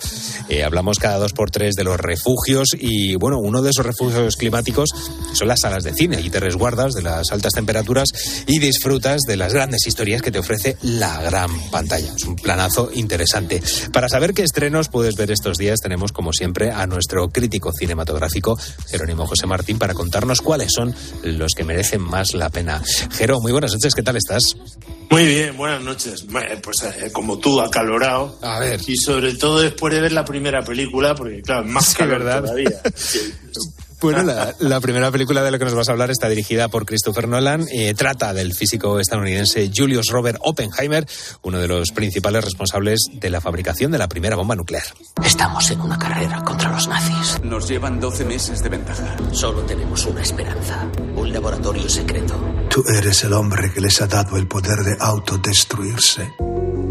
eh, hablamos cada dos por tres de los refugios y bueno, uno de esos refugios climáticos son las salas de cine. y te resguardas de las altas temperaturas y disfrutas de las grandes historias que te ofrece la gran pantalla. Es un planazo interesante. Para saber qué estrenos puedes ver estos días, tenemos como siempre a nuestro crítico cinematográfico Jerónimo José Martín para contarnos cuáles son los que merecen más la pena. Jero, muy buenas noches, ¿qué tal estás? Muy bien, buenas noches. Pues eh, como tú, acalorado. A ver. Y sobre todo después de ver la primera película, porque claro, más Sí, calor ¿verdad? todavía. *laughs* Bueno, la, la primera película de la que nos vas a hablar está dirigida por Christopher Nolan. Eh, trata del físico estadounidense Julius Robert Oppenheimer, uno de los principales responsables de la fabricación de la primera bomba nuclear. Estamos en una carrera contra los nazis. Nos llevan 12 meses de ventaja. Solo tenemos una esperanza, un laboratorio secreto. Tú eres el hombre que les ha dado el poder de autodestruirse.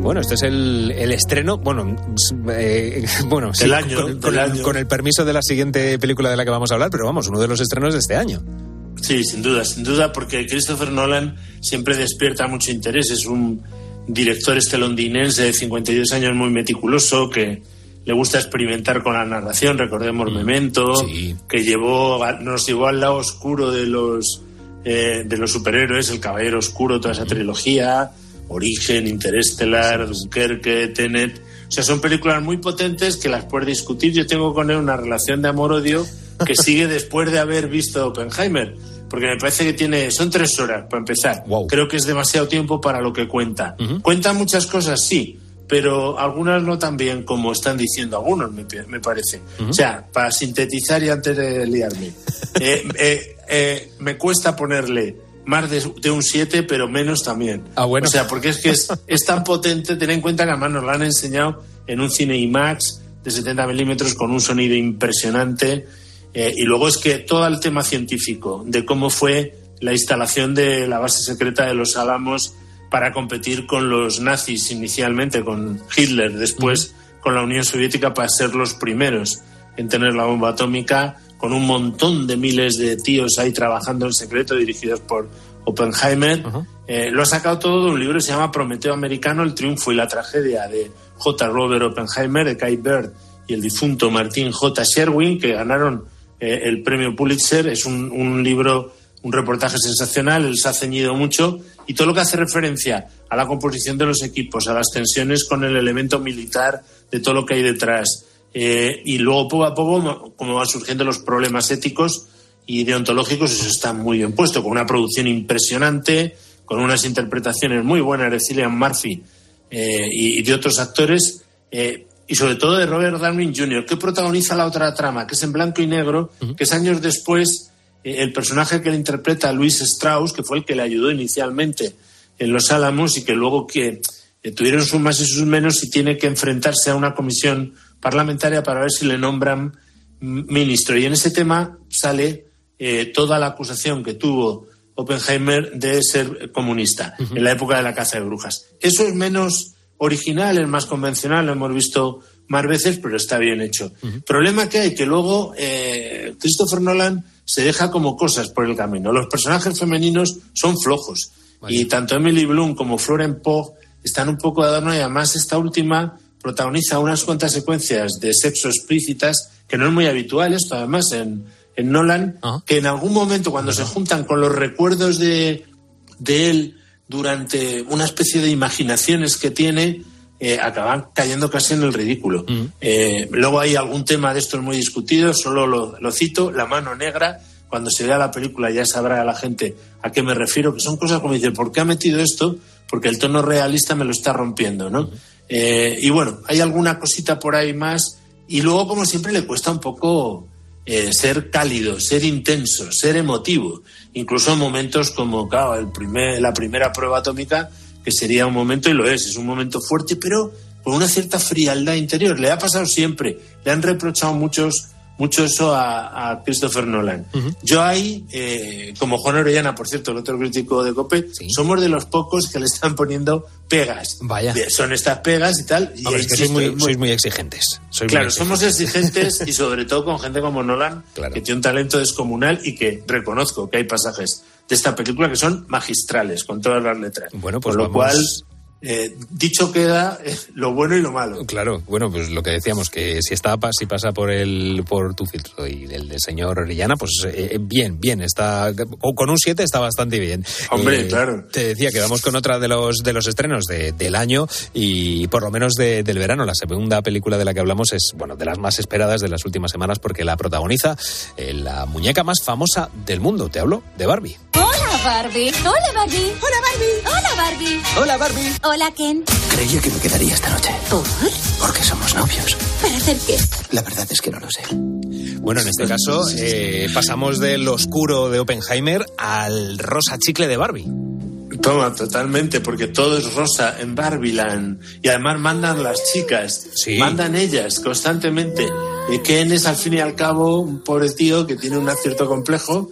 Bueno, este es el, el estreno, bueno, eh, *laughs* bueno, sí, Del año, con, el, año. con el permiso de la siguiente película de la que vamos a hablar, pero vamos, uno de los estrenos de este año. Sí, sin duda, sin duda, porque Christopher Nolan siempre despierta mucho interés. Es un director este londinense de 52 años muy meticuloso que le gusta experimentar con la narración. Recordemos Mm. Memento, que llevó, nos llevó al lado oscuro de los eh, de los superhéroes, el Caballero Oscuro, toda Mm. esa trilogía, Origen, Interestelar, Dunkerque, Tenet. O sea, son películas muy potentes que las puedes discutir. Yo tengo con él una relación de amor-odio que *laughs* sigue después de haber visto Oppenheimer. Porque me parece que tiene. Son tres horas para empezar. Creo que es demasiado tiempo para lo que cuenta. Cuenta muchas cosas, sí, pero algunas no tan bien como están diciendo algunos, me, parece. O sea, para sintetizar y antes de liarme, *laughs* eh, eh, eh, me cuesta ponerle más de, de un 7, pero menos también. Ah, bueno. O sea, porque es que es, *laughs* es tan potente, ten en cuenta que además nos lo han enseñado en un cine IMAX de 70 milímetros con un sonido impresionante. eh, y luego es que todo el tema científico de cómo fue la instalación de la base secreta de los Álamos para competir con los nazis inicialmente, con Hitler, después con la Unión Soviética para ser los primeros en tener la bomba atómica, con un montón de miles de tíos ahí trabajando en secreto, dirigidos por Oppenheimer. Eh, lo ha sacado todo de un libro que se llama Prometeo Americano, el triunfo y la tragedia de J. Robert Oppenheimer, de Kai Bird y el difunto Martin J. Sherwin, que ganaron eh, el premio Pulitzer. Es un, un libro, un reportaje sensacional, él se ha ceñido mucho y todo lo que hace referencia a la composición de los equipos, a las tensiones con el elemento militar, de todo lo que hay detrás. Eh, y luego poco a poco, como van surgiendo los problemas éticos y deontológicos, eso está muy bien puesto, con una producción impresionante, con unas interpretaciones muy buenas de Cillian Murphy eh, y, y de otros actores, eh, y sobre todo de Robert Downey Jr., que protagoniza la otra trama, que es en blanco y negro, que es años después el personaje que le interpreta Luis Strauss, que fue el que le ayudó inicialmente en Los Álamos y que luego que tuvieron sus más y sus menos y tiene que enfrentarse a una comisión parlamentaria para ver si le nombran ministro. Y en ese tema sale eh, toda la acusación que tuvo Oppenheimer de ser comunista en la época de la caza de brujas. Eso es menos original, es más convencional, lo hemos visto más veces, pero está bien hecho. Problema que hay, que luego eh, Christopher Nolan se deja como cosas por el camino. Los personajes femeninos son flojos. Y tanto Emily Bloom como Florence Pugh están un poco de adorno y además esta última protagoniza unas cuantas secuencias de sexo explícitas que no es muy habitual esto además en, en Nolan, que en algún momento cuando se juntan con los recuerdos de, de él durante una especie de imaginaciones que tiene, eh, acaban cayendo casi en el ridículo. Eh, luego hay algún tema de estos muy discutido, solo lo, lo cito, La mano negra, cuando se vea la película ya sabrá la gente a qué me refiero, que son cosas como dice, ¿por qué ha metido esto? Porque el tono realista me lo está rompiendo, ¿no? Eh, y bueno, hay alguna cosita por ahí más, y luego, como siempre, le cuesta un poco eh, ser cálido, ser intenso, ser emotivo, incluso en momentos como, claro, el primer, la primera prueba atómica, que sería un momento, y lo es, es un momento fuerte, pero con una cierta frialdad interior. Le ha pasado siempre, le han reprochado muchos mucho eso a, a Christopher Nolan. Yo ahí, eh, como Juan Orellana, por cierto, el otro crítico de COPE, somos de los pocos que le están poniendo pegas. Vaya. Son estas pegas y tal. y Hombre, es que sois muy, sois muy exigentes. Sois muy claro, exigentes. somos exigentes y sobre todo con gente como Nolan, que tiene un talento descomunal y que reconozco que hay pasajes de esta película que son magistrales, con todas las letras. Bueno, pues con lo vamos- cual eh, dicho queda eh, lo bueno y lo malo. Claro, bueno, pues lo que decíamos, que si está si pasa por el por tu filtro y el del señor Orellana, pues eh, bien, bien, está o con un 7 está bastante bien. Hombre, claro. Te decía que vamos con otra de los de los estrenos del año y por lo menos del verano. La segunda película de la que hablamos es, bueno, de las más esperadas de las últimas semanas porque la protagoniza la muñeca más famosa del mundo. Te hablo de Barbie. Barbie. Hola Barbie. Hola Barbie. Hola Barbie. Hola Barbie. Hola Ken. Creía que me quedaría esta noche. ¿Por? Porque somos novios. ¿Para hacer qué? La verdad es que no lo sé. Bueno, en este caso eh, pasamos del oscuro de Oppenheimer al rosa chicle de Barbie. Toma, totalmente, porque todo es rosa en Barbiland. Y además mandan las chicas, mandan ellas constantemente. Y Ken es al fin y al cabo un pobre tío que tiene un cierto complejo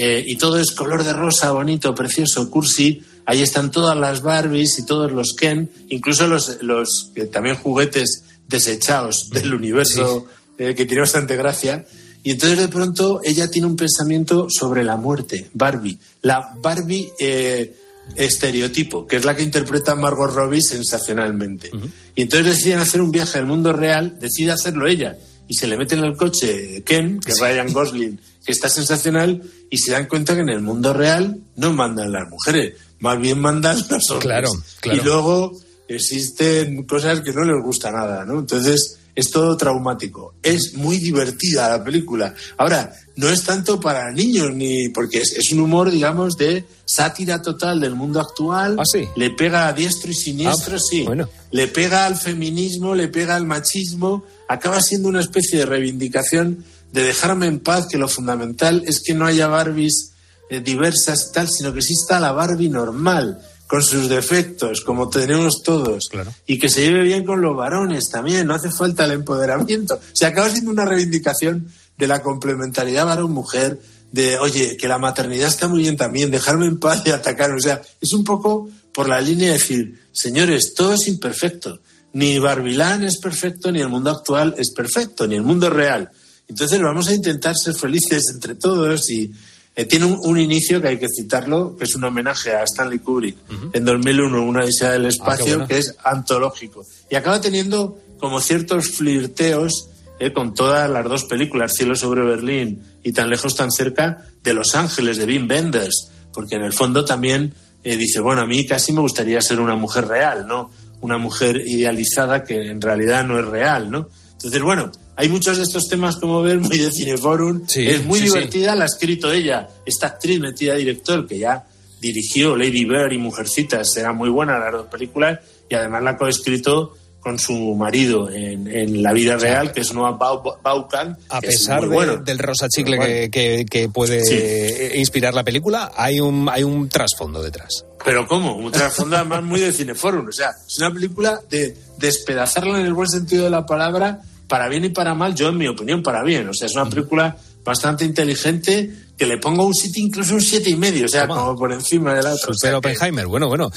eh, y todo es color de rosa, bonito, precioso, cursi. Ahí están todas las Barbies y todos los Ken, incluso los, los también juguetes desechados del universo, eh, que tiene bastante gracia. Y entonces de pronto ella tiene un pensamiento sobre la muerte, Barbie. La Barbie eh, estereotipo, que es la que interpreta Margot Robbie sensacionalmente. Y entonces deciden hacer un viaje al mundo real, decide hacerlo ella. Y se le mete en el coche Ken, que es Ryan Gosling, *laughs* que está sensacional, y se dan cuenta que en el mundo real no mandan las mujeres, más bien mandan los hombres. Claro, claro. Y luego existen cosas que no les gusta nada, ¿no? Entonces es todo traumático. Es muy divertida la película. Ahora, no es tanto para niños, ni porque es, un humor, digamos, de sátira total del mundo actual. ¿Ah, sí? Le pega a diestro y siniestro, Ah, sí. bueno. Le pega al feminismo, le pega al machismo. Acaba siendo una especie de reivindicación de dejarme en paz, que lo fundamental es que no haya Barbies eh, diversas tal, sino que exista la Barbie normal, con sus defectos, como tenemos todos. Y que se lleve bien con los varones también, no hace falta el empoderamiento. Se acaba siendo una reivindicación de la complementariedad varón-mujer, de, oye, que la maternidad está muy bien también, dejarme en paz y atacar. O sea, es un poco por la línea de decir, señores, todo es imperfecto. Ni Barbilán es perfecto, ni el mundo actual es perfecto, ni el mundo real. Entonces vamos a intentar ser felices entre todos y eh, tiene un, un inicio que hay que citarlo, que es un homenaje a Stanley Kubrick en 2001, una odisea del espacio, bueno. que es antológico. Y acaba teniendo como ciertos flirteos eh, con todas las dos películas, Cielo sobre Berlín y Tan lejos, tan cerca, de Los Ángeles, de Wim Wenders, porque en el fondo también eh, dice, bueno, a mí casi me gustaría ser una mujer real, ¿no? Una mujer idealizada que en realidad no es real, ¿no? Entonces, bueno, hay muchos de estos temas, como ven, muy de Cineforum. Sí, es muy sí, sí. divertida, la ha escrito ella, esta actriz metida director que ya dirigió Lady Bird y Mujercitas, será muy buena las dos películas, y además la ha coescrito con su marido en, en la vida real, que es Noah Bau- Baucan. A pesar de- bueno. del rosa chicle Muy que, bueno. que- que puede Sí. inspirar la película, hay un, hay un trasfondo detrás. Pero ¿cómo? Un trasfondo además muy de Cineforum. O sea, es una película de despedazarla en el buen sentido de la palabra, para bien y para mal, yo en mi opinión, para bien. O sea, es una película bastante inteligente que le pongo un 7, incluso un siete y medio, o sea, como por encima de la otra. Super Oppenheimer, bueno, bueno.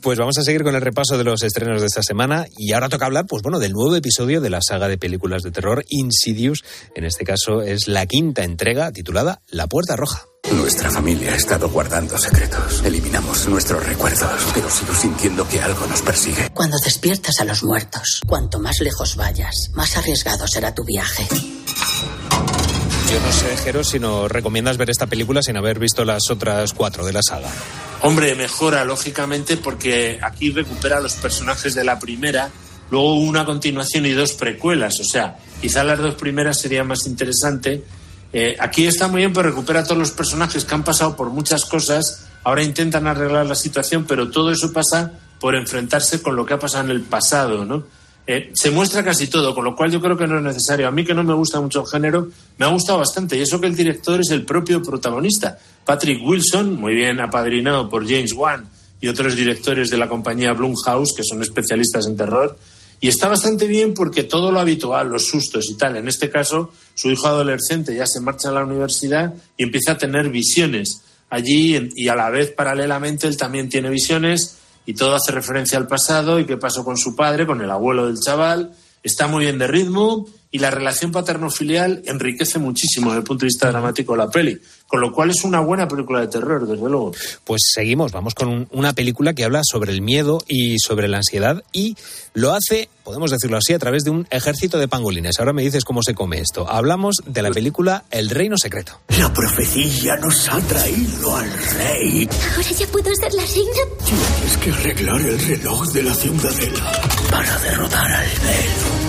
Pues vamos a seguir con el repaso de los estrenos de esta semana y ahora toca hablar, pues bueno, del nuevo episodio de la saga de películas de terror Insidious. En este caso es la quinta entrega titulada La Puerta Roja. Nuestra familia ha estado guardando secretos. Eliminamos nuestros recuerdos, pero sigo sintiendo que algo nos persigue. Cuando despiertas a los muertos, cuanto más lejos vayas, más arriesgado será tu viaje. Yo no sé, Jero, si nos recomiendas ver esta película sin haber visto las otras cuatro de la saga. Hombre, mejora, lógicamente, porque aquí recupera los personajes de la primera, luego una continuación y dos precuelas, o sea, quizá las dos primeras sería más interesante. Eh, aquí está muy bien, pero recupera todos los personajes que han pasado por muchas cosas, ahora intentan arreglar la situación, pero todo eso pasa por enfrentarse con lo que ha pasado en el pasado, ¿no? Eh, se muestra casi todo, con lo cual yo creo que no es necesario. A mí que no me gusta mucho el género, me ha gustado bastante. Y eso que el director es el propio protagonista, Patrick Wilson, muy bien apadrinado por James Wan y otros directores de la compañía Blumhouse, que son especialistas en terror. Y está bastante bien porque todo lo habitual, los sustos y tal. En este caso, su hijo adolescente ya se marcha a la universidad y empieza a tener visiones allí y a la vez paralelamente él también tiene visiones y todo hace referencia al pasado y qué pasó con su padre, con el abuelo del chaval. Está muy bien de ritmo y la relación paterno-filial enriquece muchísimo desde el punto de vista dramático la peli. Con lo cual es una buena película de terror, desde luego. Pues seguimos, vamos con un- una película que habla sobre el miedo y sobre la ansiedad y lo hace, podemos decirlo así, a través de un ejército de pangolines. Ahora me dices cómo se come esto. Hablamos de la película El Reino Secreto. La profecía nos ha traído al rey. Ahora ya puedo ser la reina. Tienes que arreglar el reloj de la ciudadela para derrotar al velo.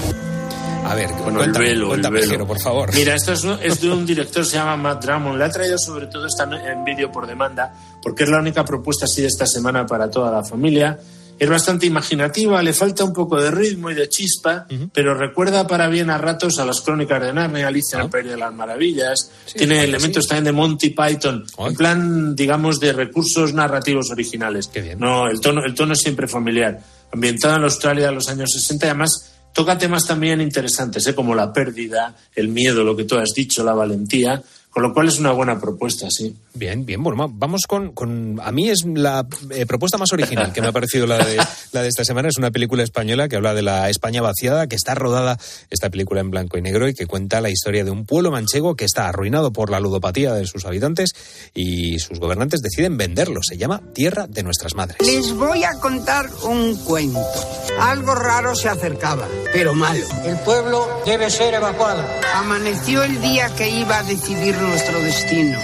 A ver, Bueno, el cuéntame, velo, el cuéntame, velo. Jero, por favor. Mira, esto es, es de un director se llama Matt Drummond. Le ha traído sobre todo esta en vídeo por demanda, porque es la única propuesta así de esta semana para toda la familia. Es bastante imaginativa, le falta un poco de ritmo y de chispa, pero recuerda para bien a ratos a las crónicas de Narnia, Alicia en el País de las Maravillas. Tiene claro que elementos sí. también de Monty Python, en plan, digamos, de recursos narrativos originales. No, el tono, el tono es siempre familiar. Ambientada en Australia de los años 60 y además toca temas también interesantes, ¿eh? como la pérdida, el miedo, lo que tú has dicho, la valentía, con lo cual es una buena propuesta, sí. Bien, bien, bueno, vamos con, con- a mí es la eh, propuesta más original que me ha parecido la de, la de esta semana. Es una película española que habla de la España vaciada, que está rodada, esta película en blanco y negro, y que cuenta la historia de un pueblo manchego que está arruinado por la ludopatía de sus habitantes y sus gobernantes deciden venderlo. Se llama Tierra de Nuestras Madres. Les voy a contar un cuento. Algo raro se acercaba, pero malo. El pueblo debe ser evacuado. Amaneció el día que iba a decidir nuestro destino.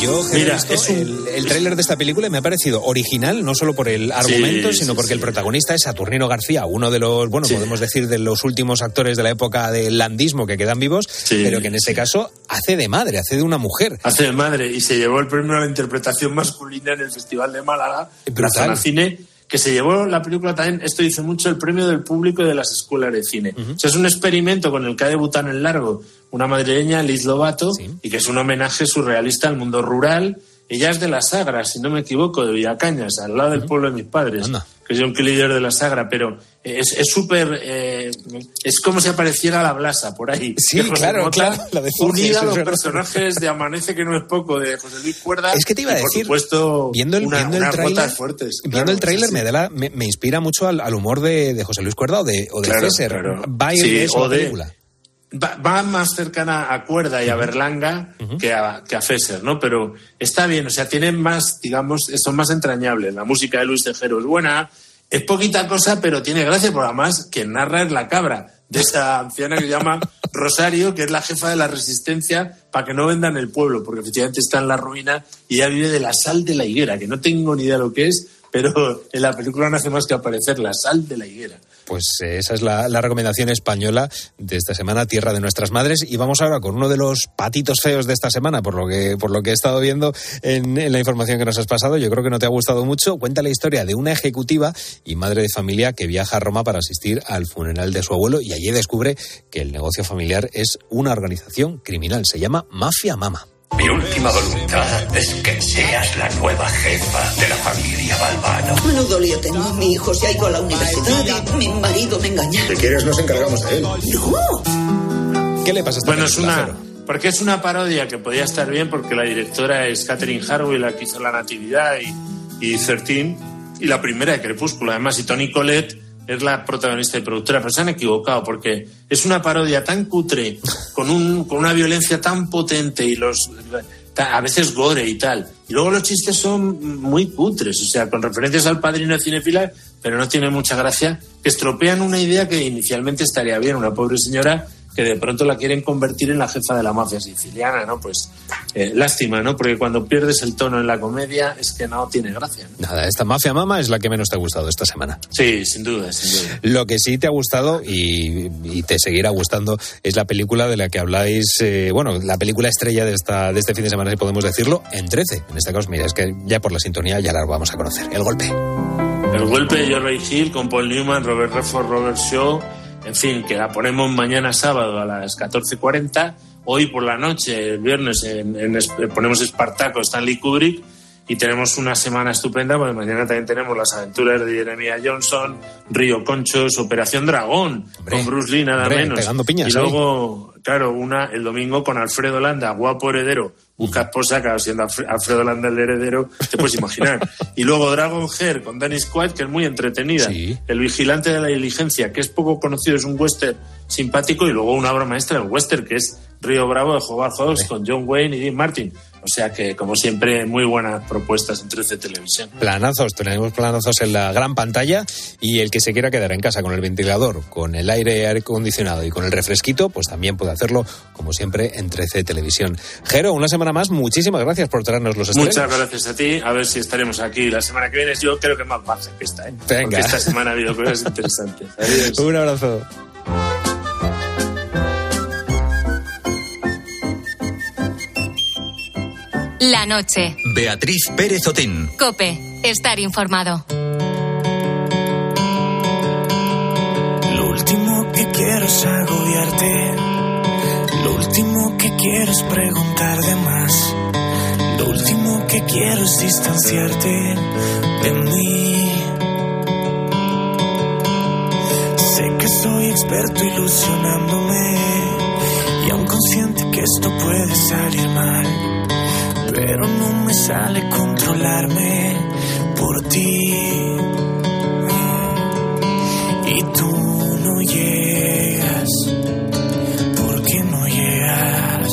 Yo Mira, visto es un- el, el tráiler de esta película me ha parecido original, no solo por el argumento, Sí, sino sí, porque sí. el protagonista es Saturnino García, uno de los, bueno, Sí. podemos decir de los últimos actores de la época del landismo que quedan vivos, pero que en este caso hace de madre, hace de una mujer. Hace de madre y se llevó el premio a la interpretación masculina en el Festival de Málaga, la Brutal. Zona Cine, que se llevó la película también, esto dice mucho, el premio del público de las escuelas de cine. O sea, es un experimento con el que ha debutado en el largo una madrileña, Liz Lobato, y que es un homenaje surrealista al mundo rural. Ella es de la Sagra, si no me equivoco, de Villacañas, al lado del pueblo de mis padres, que es un líder de la Sagra, pero es es súper... eh, es como si apareciera la Blasa por ahí. Sí, *laughs* claro, Mota, claro, la de Jorge, unida a los es personajes de Amanece, que no es poco, de José Luis Cuerda. Es que te iba a decir, por supuesto, viendo el, una- viendo el unas gotas fuertes. viendo Claro, el tráiler sí, me, sí. da la- me, me inspira mucho al, al humor de, de José Luis Cuerda o de, o de Claro, César. claro. Va a ir Sí, eso o la de- película. Va, va más cercana a Cuerda y a Berlanga que, a, que a Fesser, ¿no? Pero está bien, o sea, tiene más, digamos, son más entrañables. La música de Luis Tejero es buena, es poquita cosa, pero tiene gracia, por además que narra es la cabra de esa anciana que se llama *laughs* Rosario, que es la jefa de la resistencia para que no vendan el pueblo, porque efectivamente está en la ruina y ella vive de la sal de la higuera, que no tengo ni idea lo que es, pero en la película no hace más que aparecer la sal de la higuera. Pues eh, esa es la, recomendación española de esta semana, Tierra de Nuestras Madres. Y vamos ahora con uno de los patitos feos de esta semana, por lo que, por lo que he estado viendo en, en la información que nos has pasado. Yo creo que no te ha gustado mucho. Cuenta la historia de una ejecutiva y madre de familia que viaja a Roma para asistir al funeral de su abuelo y allí descubre que el negocio familiar es una organización criminal. Se llama Mafia Mama. Mi última voluntad es que seas la nueva jefa de la familia Balbano. Menudo lío tengo. Mi hijo se ha ido a la universidad y mi marido me engaña. Si quieres, nos encargamos de él. No. ¿Qué le pasa a esta Bueno, es una. Porque es una parodia que podía estar bien porque la directora es Catherine Harwell, la que hizo La Natividad y, y 13, y la primera de Crepúsculo, además, y Tony Collette es la protagonista y productora, pero se han equivocado porque es una parodia tan cutre, con, un, con una violencia tan potente y los a veces gore y tal. Y luego los chistes son muy cutres, o sea, con referencias al padrino de cinefila, pero no tiene mucha gracia, que estropean una idea que inicialmente estaría bien, una pobre señora que de pronto la quieren convertir en la jefa de la mafia siciliana, ¿no? Pues eh, lástima, ¿no? Porque cuando pierdes el tono en la comedia es que no tiene gracia. Nada, esta Mafia Mama es la que menos te ha gustado esta semana. Sí, sin duda, sin duda. Lo que sí te ha gustado y, y te seguirá gustando es la película de la que habláis, eh, bueno, la película estrella de, esta, de este fin de semana, si podemos decirlo, en 13. En este caso, mira, es que ya por la sintonía ya la vamos a conocer. El golpe. El golpe de Jorge Hill con Paul Newman, Robert Redford, Robert Shaw, en fin, que la ponemos mañana sábado a las 14.40. Hoy por la noche, el viernes, en, en ponemos Espartaco, Stanley Kubrick. Y tenemos una semana estupenda porque mañana también tenemos las aventuras de Jeremiah Johnson, Río Conchos, Operación Dragón, con Bruce Lee nada menos. y luego, claro, una el domingo con Alfredo Landa, guapo heredero, busca esposa, claro, siendo Alfredo Landa el heredero, te puedes imaginar. *laughs* y luego Dragon Hair con Dennis Quaid, que es muy entretenida. El vigilante de la diligencia, que es poco conocido, es un western simpático, y luego una obra maestra del western, que es Río Bravo de Howard Hawks con John Wayne y Dean Martin. O sea que, como siempre, muy buenas propuestas en 13 Televisión. Planazos, tenemos planazos en la gran pantalla y el que se quiera quedar en casa con el ventilador, con el aire acondicionado y con el refresquito, pues también puede hacerlo, como siempre, en 13 Televisión. Jero, una semana más, muchísimas gracias por traernos los estrenos. Muchas gracias a ti, a ver si estaremos aquí la semana que viene. Yo creo que más baja que esta, ¿eh? Venga. Porque esta semana ha habido cosas interesantes. *laughs* Adiós. Un abrazo. La noche. Beatriz Pérez Otín. Cope. Estar informado. Lo último que quiero es agobiarte. Lo último que quiero es preguntar de más. Lo último que quiero es distanciarte de mí. Sé que soy experto ilusionándome. Y aún consciente que esto puede salir mal pero no me sale controlarme por ti. Y tú no llegas, ¿por qué no llegas?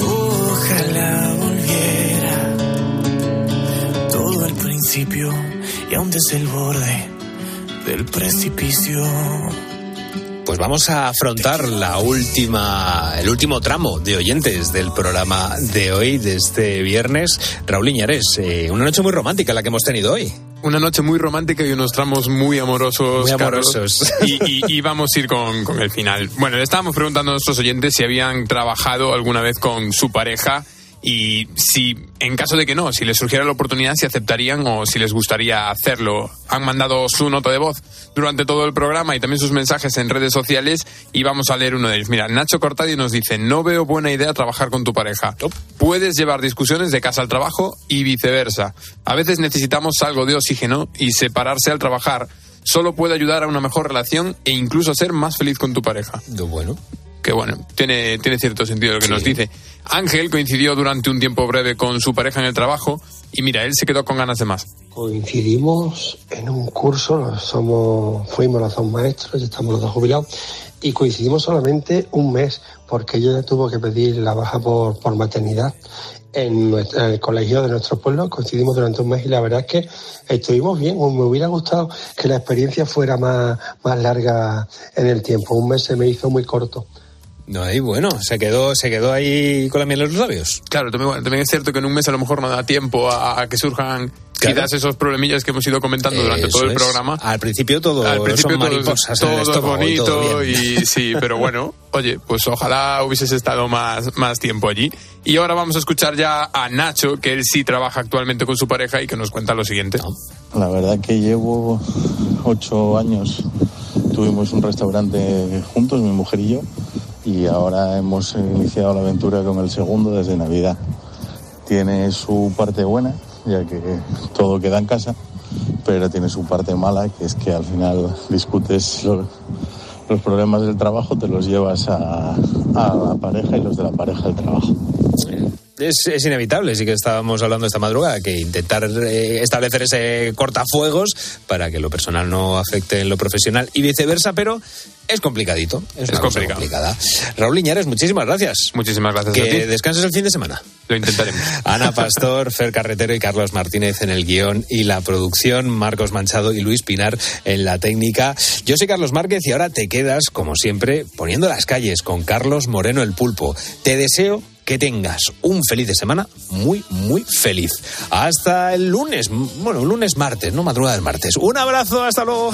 Ojalá volviera todo al principio y aún desde el borde del precipicio pues vamos a afrontar la última, el último tramo de oyentes del programa de hoy, de este viernes. Raúl Iñares, eh, una noche muy romántica la que hemos tenido hoy. Una noche muy romántica y unos tramos muy amorosos. Muy amorosos. Y, vamos a ir con, con el final. Bueno, le estábamos preguntando a nuestros oyentes si habían trabajado alguna vez con su pareja y si en caso de que no, si les surgiera la oportunidad, si aceptarían o si les gustaría hacerlo. Han mandado su nota de voz durante todo el programa y también sus mensajes en redes sociales y vamos a leer uno de ellos. Mira, Nacho Cortadi nos dice, no veo buena idea trabajar con tu pareja. Puedes llevar discusiones de casa al trabajo y viceversa. A veces necesitamos algo de oxígeno y separarse al trabajar solo puede ayudar a una mejor relación e incluso ser más feliz con tu pareja. bueno que bueno, tiene, tiene cierto sentido lo que nos dice. Ángel coincidió durante un tiempo breve con su pareja en el trabajo y mira, él se quedó con ganas de más. Coincidimos en un curso, somos, fuimos los dos maestros, ya estamos los dos jubilados, y coincidimos solamente un mes, porque ella tuvo que pedir la baja por, por maternidad en, el colegio de nuestro pueblo, coincidimos durante un mes y la verdad es que estuvimos bien, me hubiera gustado que la experiencia fuera más, más larga en el tiempo, un mes se me hizo muy corto. No, y bueno, se quedó, se quedó ahí con la miel en los labios. Claro, también, es cierto que en un mes a lo mejor no da tiempo a, que surjan quizás esos problemillas que hemos ido comentando durante todo el programa. Al principio todo Al principio todo, todo bonito y, sí, pero bueno, oye, pues ojalá hubieses estado más, más tiempo allí. Y ahora vamos a escuchar ya a Nacho, que él sí trabaja actualmente con su pareja y que nos cuenta lo siguiente. La verdad que llevo ocho años. Tuvimos un restaurante juntos, mi mujer y yo y ahora hemos iniciado la aventura con el segundo desde Navidad. Tiene su parte buena, ya que todo queda en casa, pero tiene su parte mala, que es que al final discutes los, problemas del trabajo, te los llevas a, a la pareja y los de la pareja al trabajo es, inevitable, sí que estábamos hablando esta madrugada, que intentar eh, establecer ese cortafuegos para que lo personal no afecte en lo profesional y viceversa, pero es complicadito. Es, complicado. complicada. Raúl Iñares, muchísimas gracias. Muchísimas gracias. Que descanses el fin de semana. Lo intentaremos. *laughs* Ana Pastor, Fer Carretero y Carlos Martínez en el guion y la producción, Marcos Manchado y Luis Pinar en la técnica. Yo soy Carlos Márquez y ahora te quedas, como siempre, poniendo las calles con Carlos Moreno el Pulpo. Te deseo que tengas un feliz de semana, muy, muy feliz. Hasta el lunes, bueno, lunes, martes, no madrugada del martes. Un abrazo, hasta luego.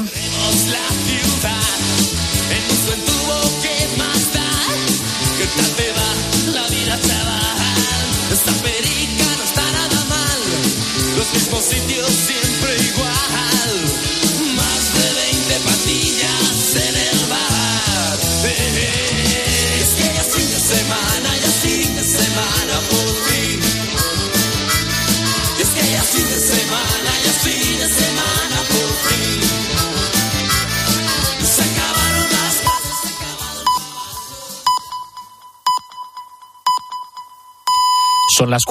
Los Son las